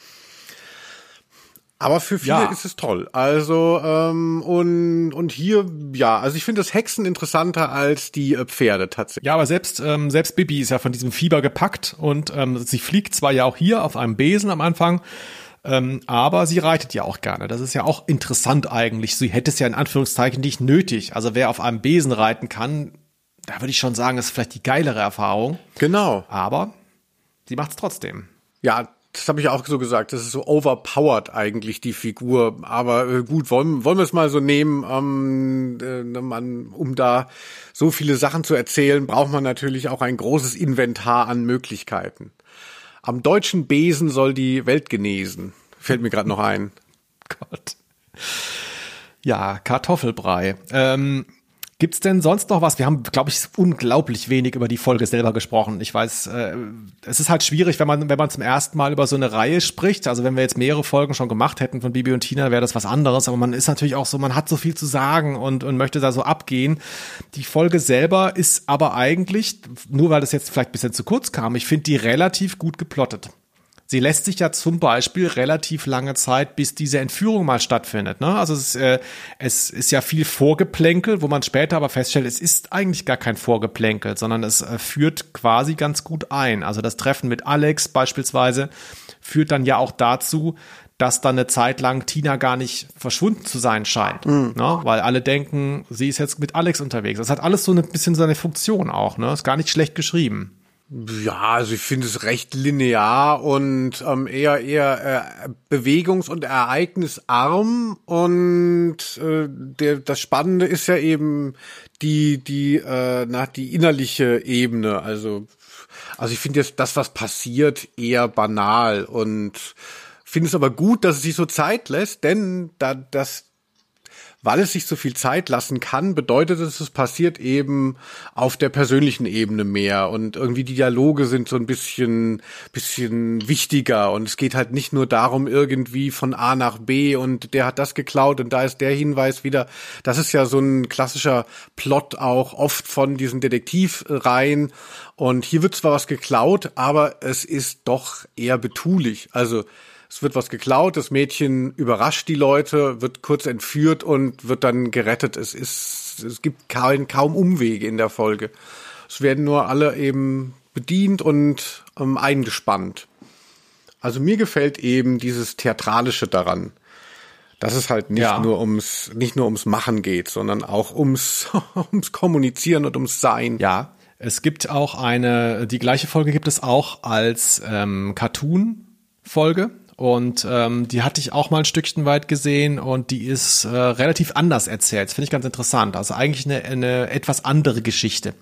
Aber für viele Ja. ist es toll. Also ähm, und und hier ja, also ich finde das Hexen interessanter als die äh, Pferde tatsächlich. Ja, aber selbst, ähm, selbst Bibi ist ja von diesem Fieber gepackt und ähm, sie fliegt zwar ja auch hier auf einem Besen am Anfang, Ähm, aber sie reitet ja auch gerne. Das ist ja auch interessant eigentlich. Sie hätte es ja in Anführungszeichen nicht nötig. Also wer auf einem Besen reiten kann, da würde ich schon sagen, ist vielleicht die geilere Erfahrung. Genau. Aber sie macht es trotzdem. Ja, das habe ich auch so gesagt. Das ist so overpowered eigentlich die Figur. Aber äh, gut, wollen, wollen wir es mal so nehmen. Ähm, äh, man, um da so viele Sachen zu erzählen, braucht man natürlich auch ein großes Inventar an Möglichkeiten. Am deutschen Besen soll die Welt genesen. Fällt mir gerade noch ein. Gott. Ja, Kartoffelbrei. Ähm, Gibt's denn sonst noch was? Wir haben, glaube ich, unglaublich wenig über die Folge selber gesprochen. Ich weiß, äh, es ist halt schwierig, wenn man, wenn man zum ersten Mal über so eine Reihe spricht. Also wenn wir jetzt mehrere Folgen schon gemacht hätten von Bibi und Tina, wäre das was anderes. Aber man ist natürlich auch so, man hat so viel zu sagen und, und möchte da so abgehen. Die Folge selber ist aber eigentlich, nur weil das jetzt vielleicht ein bisschen zu kurz kam, ich finde die relativ gut geplottet. Sie lässt sich ja zum Beispiel relativ lange Zeit, bis diese Entführung mal stattfindet. Ne? Also es, äh, es ist ja viel Vorgeplänkel, wo man später aber feststellt, es ist eigentlich gar kein Vorgeplänkel, sondern es äh, führt quasi ganz gut ein. Also das Treffen mit Alex beispielsweise führt dann ja auch dazu, dass dann eine Zeit lang Tina gar nicht verschwunden zu sein scheint, mhm. ne? weil alle denken, sie ist jetzt mit Alex unterwegs. Das hat alles so ein bisschen seine Funktion auch, ne? Ist gar nicht schlecht geschrieben. Ja, also ich finde es recht linear und ähm, eher eher äh, bewegungs- und ereignisarm und äh, der, das Spannende ist ja eben die die äh, nach die innerliche Ebene. Also also ich finde jetzt das, was passiert, eher banal und finde es aber gut, dass es sich so Zeit lässt, denn da das weil es sich so viel Zeit lassen kann, bedeutet es, es passiert eben auf der persönlichen Ebene mehr und irgendwie die Dialoge sind so ein bisschen, bisschen wichtiger und es geht halt nicht nur darum, irgendwie von A nach B und der hat das geklaut und da ist der Hinweis wieder. Das ist ja so ein klassischer Plot auch oft von diesen Detektivreihen und hier wird zwar was geklaut, aber es ist doch eher betulich. Also es wird was geklaut, das Mädchen überrascht die Leute, wird kurz entführt und wird dann gerettet. Es ist, es gibt kaum, kaum Umwege in der Folge. Es werden nur alle eben bedient und ähm, eingespannt. Also mir gefällt eben dieses Theatralische daran. Dass es halt nicht ja. nur ums, nicht nur ums Machen geht, sondern auch ums, ums Kommunizieren und ums Sein. Ja. Es gibt auch eine, die gleiche Folge gibt es auch als ähm, Cartoon-Folge. Und ähm, die hatte ich auch mal ein Stückchen weit gesehen und die ist äh, relativ anders erzählt. Finde ich ganz interessant. Also eigentlich eine, eine etwas andere Geschichte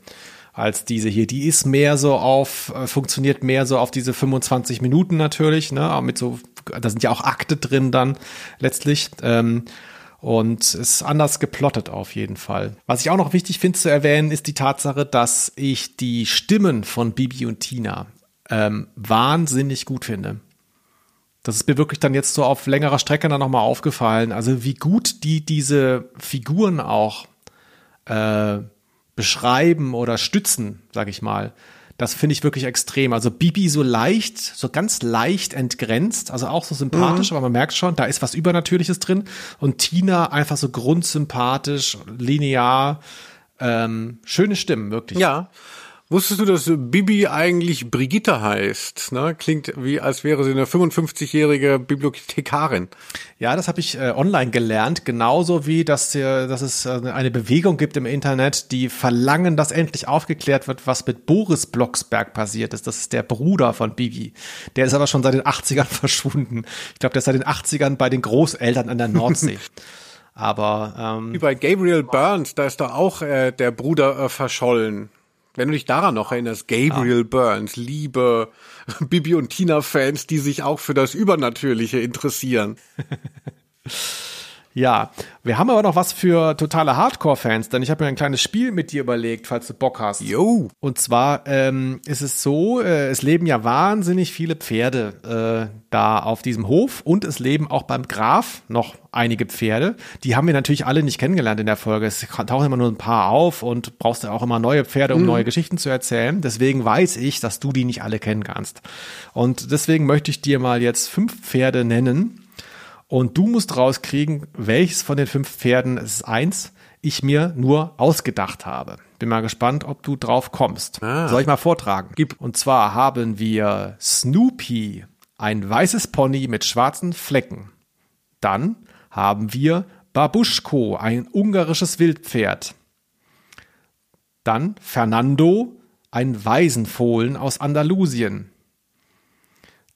als diese hier. Die ist mehr so auf, äh, funktioniert mehr so auf diese 25 Minuten natürlich, ne? Mit so, da sind ja auch Akte drin dann letztlich. Ähm, und ist anders geplottet auf jeden Fall. Was ich auch noch wichtig finde zu erwähnen, ist die Tatsache, dass ich die Stimmen von Bibi und Tina ähm, wahnsinnig gut finde. Das ist mir wirklich dann jetzt so auf längerer Strecke dann nochmal aufgefallen. Also wie gut die diese Figuren auch äh, beschreiben oder stützen, sag ich mal. Das finde ich wirklich extrem. Also Bibi so leicht, so ganz leicht entgrenzt, also auch so sympathisch, mhm. aber man merkt schon, da ist was Übernatürliches drin. Und Tina einfach so grundsympathisch, linear, ähm, schöne Stimmen, wirklich. Ja. Wusstest du, dass Bibi eigentlich Brigitte heißt? Ne? Klingt wie, als wäre sie eine 55-jährige Bibliothekarin. Ja, das habe ich äh, online gelernt. Genauso wie, dass, äh, dass es äh, eine Bewegung gibt im Internet, die verlangen, dass endlich aufgeklärt wird, was mit Boris Blocksberg passiert ist. Das ist der Bruder von Bibi. Der ist aber schon seit den 80ern verschwunden. Ich glaube, der ist seit den 80ern bei den Großeltern an der Nordsee. Aber ähm, wie bei Gabriel Burns, da ist doch auch äh, der Bruder äh, verschollen. Wenn du dich daran noch erinnerst, Gabriel ah. Burns, liebe Bibi und Tina-Fans, die sich auch für das Übernatürliche interessieren. Ja, wir haben aber noch was für totale Hardcore-Fans, denn ich habe mir ein kleines Spiel mit dir überlegt, falls du Bock hast. Jo. Und zwar ähm, ist es so, äh, es leben ja wahnsinnig viele Pferde äh, da auf diesem Hof und es leben auch beim Graf noch einige Pferde. Die haben wir natürlich alle nicht kennengelernt in der Folge. Es tauchen immer nur ein paar auf und brauchst ja auch immer neue Pferde, um mhm. neue Geschichten zu erzählen. Deswegen weiß ich, dass du die nicht alle kennen kannst. Und deswegen möchte ich dir mal jetzt fünf Pferde nennen, und du musst rauskriegen, welches von den fünf Pferden, es ist eins, ich mir nur ausgedacht habe. Bin mal gespannt, ob du drauf kommst. Ah. Soll ich mal vortragen? Gib. Und zwar haben wir Snoopy ein weißes Pony mit schwarzen Flecken. Dann haben wir Babuschko, ein ungarisches Wildpferd. Dann Fernando, ein Waisenfohlen aus Andalusien.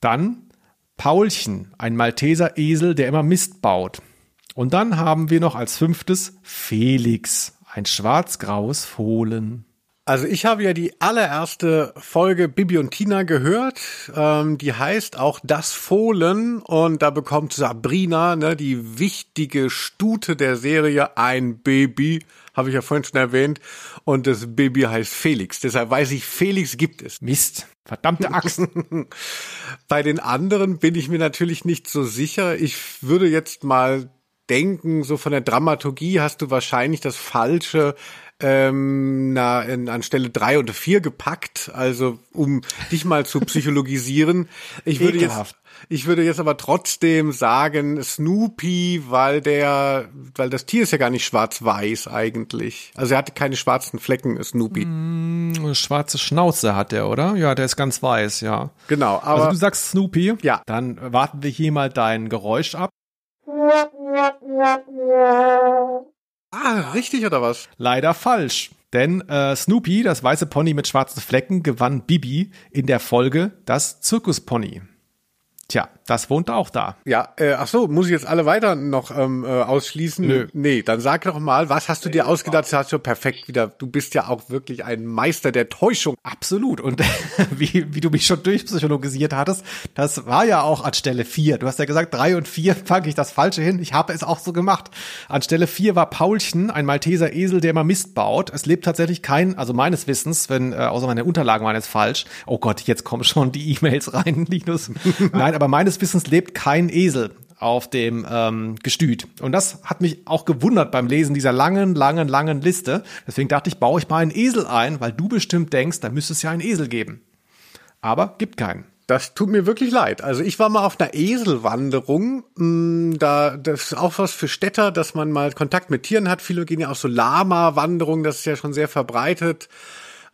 Dann Paulchen, ein Malteser Esel, der immer Mist baut. Und dann haben wir noch als fünftes Felix, ein schwarz-graues Fohlen. Also ich habe ja die allererste Folge Bibi und Tina gehört. Ähm, die heißt auch Das Fohlen und da bekommt Sabrina, ne, die wichtige Stute der Serie, ein Baby, habe ich ja vorhin schon erwähnt. Und das Baby heißt Felix. Deshalb weiß ich, Felix gibt es. Mist, verdammte Axt. Bei den anderen bin ich mir natürlich nicht so sicher. Ich würde jetzt mal denken, so von der Dramaturgie hast du wahrscheinlich das falsche ähm, na, in, an Stelle drei und vier gepackt, also um dich mal zu psychologisieren. Ich würde Ekelhaft. jetzt ich würde jetzt aber trotzdem sagen Snoopy, weil der, weil das Tier ist ja gar nicht schwarz-weiß eigentlich. Also er hatte keine schwarzen Flecken, Snoopy. Eine schwarze Schnauze hat er, oder? Ja, der ist ganz weiß, ja. Genau, aber Also du sagst Snoopy? Ja. Dann warten wir hier mal dein Geräusch ab. ah, richtig oder was? Leider falsch. Denn äh, Snoopy, das weiße Pony mit schwarzen Flecken, gewann Bibi in der Folge das Zirkuspony. Tja, das wohnt auch da. Ja, äh, ach so, muss ich jetzt alle weiter noch ähm, äh, ausschließen? Nö. Nee, dann sag doch mal, was hast du dir ausgedacht? Das hast du perfekt wieder. Du bist ja auch wirklich ein Meister der Täuschung. Absolut. Und wie, wie du mich schon durchpsychologisiert hattest, das war ja auch an Stelle vier. Du hast ja gesagt, drei und vier packe ich das Falsche hin. Ich habe es auch so gemacht. An Stelle vier war Paulchen, ein Malteser Esel, der immer Mist baut. Es lebt tatsächlich kein, also meines Wissens, wenn, äh, außer meine Unterlagen waren jetzt falsch. Oh Gott, jetzt kommen schon die E-Mails rein, Linus. Nein, aber meines Wissens lebt kein Esel auf dem ähm, Gestüt. Und das hat mich auch gewundert beim Lesen dieser langen, langen, langen Liste. Deswegen dachte ich, baue ich mal einen Esel ein, weil du bestimmt denkst, da müsste es ja einen Esel geben. Aber gibt keinen. Das tut mir wirklich leid. Also ich war mal auf einer Eselwanderung. Mm, Da, das ist auch was für Städter, dass man mal Kontakt mit Tieren hat. Viele gehen ja auch so Lama-Wanderungen, das ist ja schon sehr verbreitet.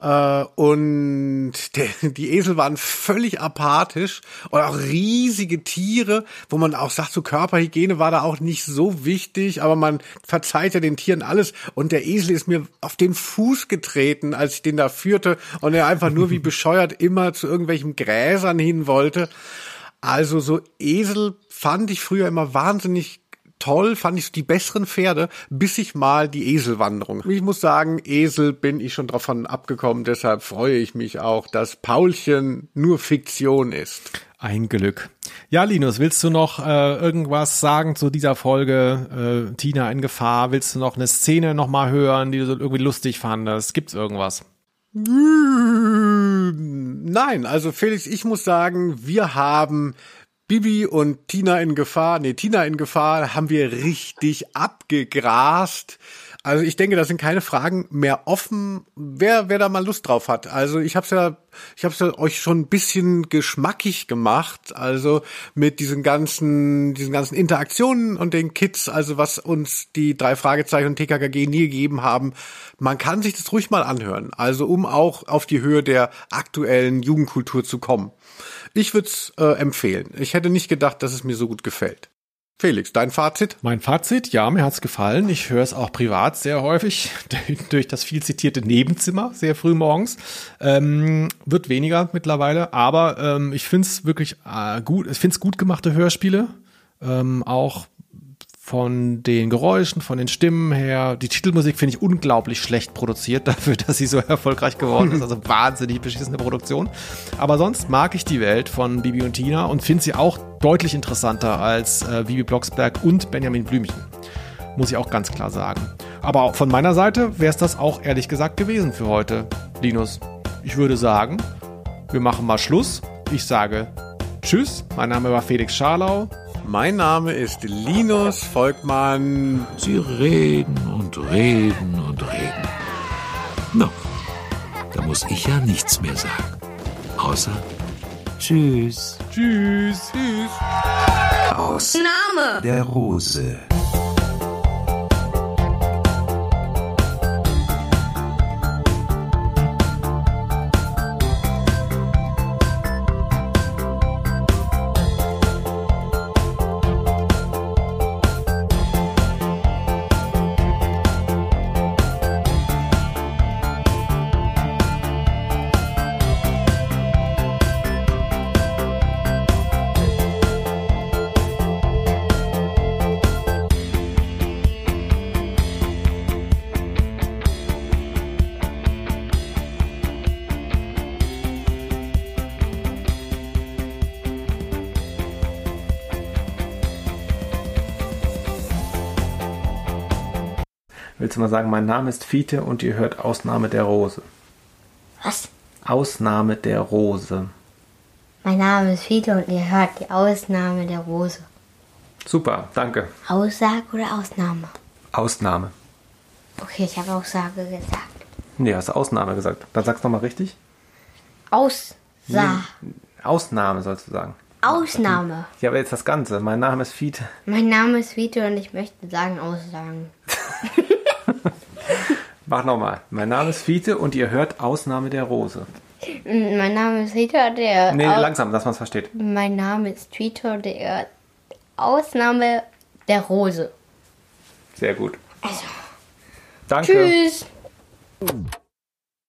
Äh, Und der, die Esel waren völlig apathisch und auch riesige Tiere, wo man auch sagt, so Körperhygiene war da auch nicht so wichtig, aber man verzeiht ja den Tieren alles. Und der Esel ist mir auf den Fuß getreten, als ich den da führte und er einfach nur wie bescheuert immer zu irgendwelchen Gräsern hin wollte. Also so Esel fand ich früher immer wahnsinnig toll, fand ich die besseren Pferde, bis ich mal die Eselwanderung. Ich muss sagen, Esel bin ich schon davon abgekommen, deshalb freue ich mich auch, dass Paulchen nur Fiktion ist. Ein Glück. Ja, Linus, willst du noch äh, irgendwas sagen zu dieser Folge äh, Tina in Gefahr? Willst du noch eine Szene noch mal hören, die du so irgendwie lustig fandest? Gibt's irgendwas? Nein, also Felix, ich muss sagen, wir haben Bibi und Tina in Gefahr, nee, Tina in Gefahr haben wir richtig abgegrast. Also ich denke, da sind keine Fragen mehr offen. Wer, wer da mal Lust drauf hat. Also ich habe ja, ich habe ja euch schon ein bisschen geschmackig gemacht. Also mit diesen ganzen, diesen ganzen Interaktionen und den Kids. Also was uns die drei Fragezeichen und TKKG nie gegeben haben. Man kann sich das ruhig mal anhören. Also um auch auf die Höhe der aktuellen Jugendkultur zu kommen. Ich würde es äh, empfehlen. Ich hätte nicht gedacht, dass es mir so gut gefällt. Felix, dein Fazit? Mein Fazit, ja, mir hat's gefallen. Ich höre es auch privat sehr häufig durch das viel zitierte Nebenzimmer, sehr früh morgens. Ähm, wird weniger mittlerweile, aber ähm, ich find's wirklich äh, gut. Ich find's gut gemachte Hörspiele, ähm, auch von den Geräuschen, von den Stimmen her. Die Titelmusik finde ich unglaublich schlecht produziert dafür, dass sie so erfolgreich geworden ist. Also wahnsinnig beschissene Produktion. Aber sonst mag ich die Welt von Bibi und Tina und finde sie auch deutlich interessanter als äh, Bibi Blocksberg und Benjamin Blümchen. Muss ich auch ganz klar sagen. Aber von meiner Seite wäre es das auch ehrlich gesagt gewesen für heute, Linus. Ich würde sagen, wir machen mal Schluss. Ich sage Tschüss. Mein Name war Felix Scharlau. Mein Name ist Linus Volkmann. Sie reden und reden und reden. No, da muss ich ja nichts mehr sagen. Außer Tschüss. Tschüss. Tschüss. Aus Name. der Rose. Du mal sagen, mein Name ist Fiete und ihr hört Ausnahme der Rose. Was? Ausnahme der Rose. Mein Name ist Fiete und ihr hört die Ausnahme der Rose. Super, danke. Aussage oder Ausnahme? Ausnahme. Okay, ich habe Aussage gesagt. Nee, hast du Ausnahme gesagt. Dann sag's nochmal richtig. Aussage. Ausnahme sollst du sagen. Ausnahme. Ja, aber jetzt das Ganze. Mein Name ist Fiete. Mein Name ist Fiete und ich möchte sagen Aussagen. Mach nochmal. Mein Name ist Fiete und ihr hört Ausnahme der Rose. Mein Name ist Fiete ihr Nee, Au- langsam, dass man es versteht. Mein Name ist Fiete hört Ausnahme der Rose. Sehr gut. Also. Danke. Tschüss.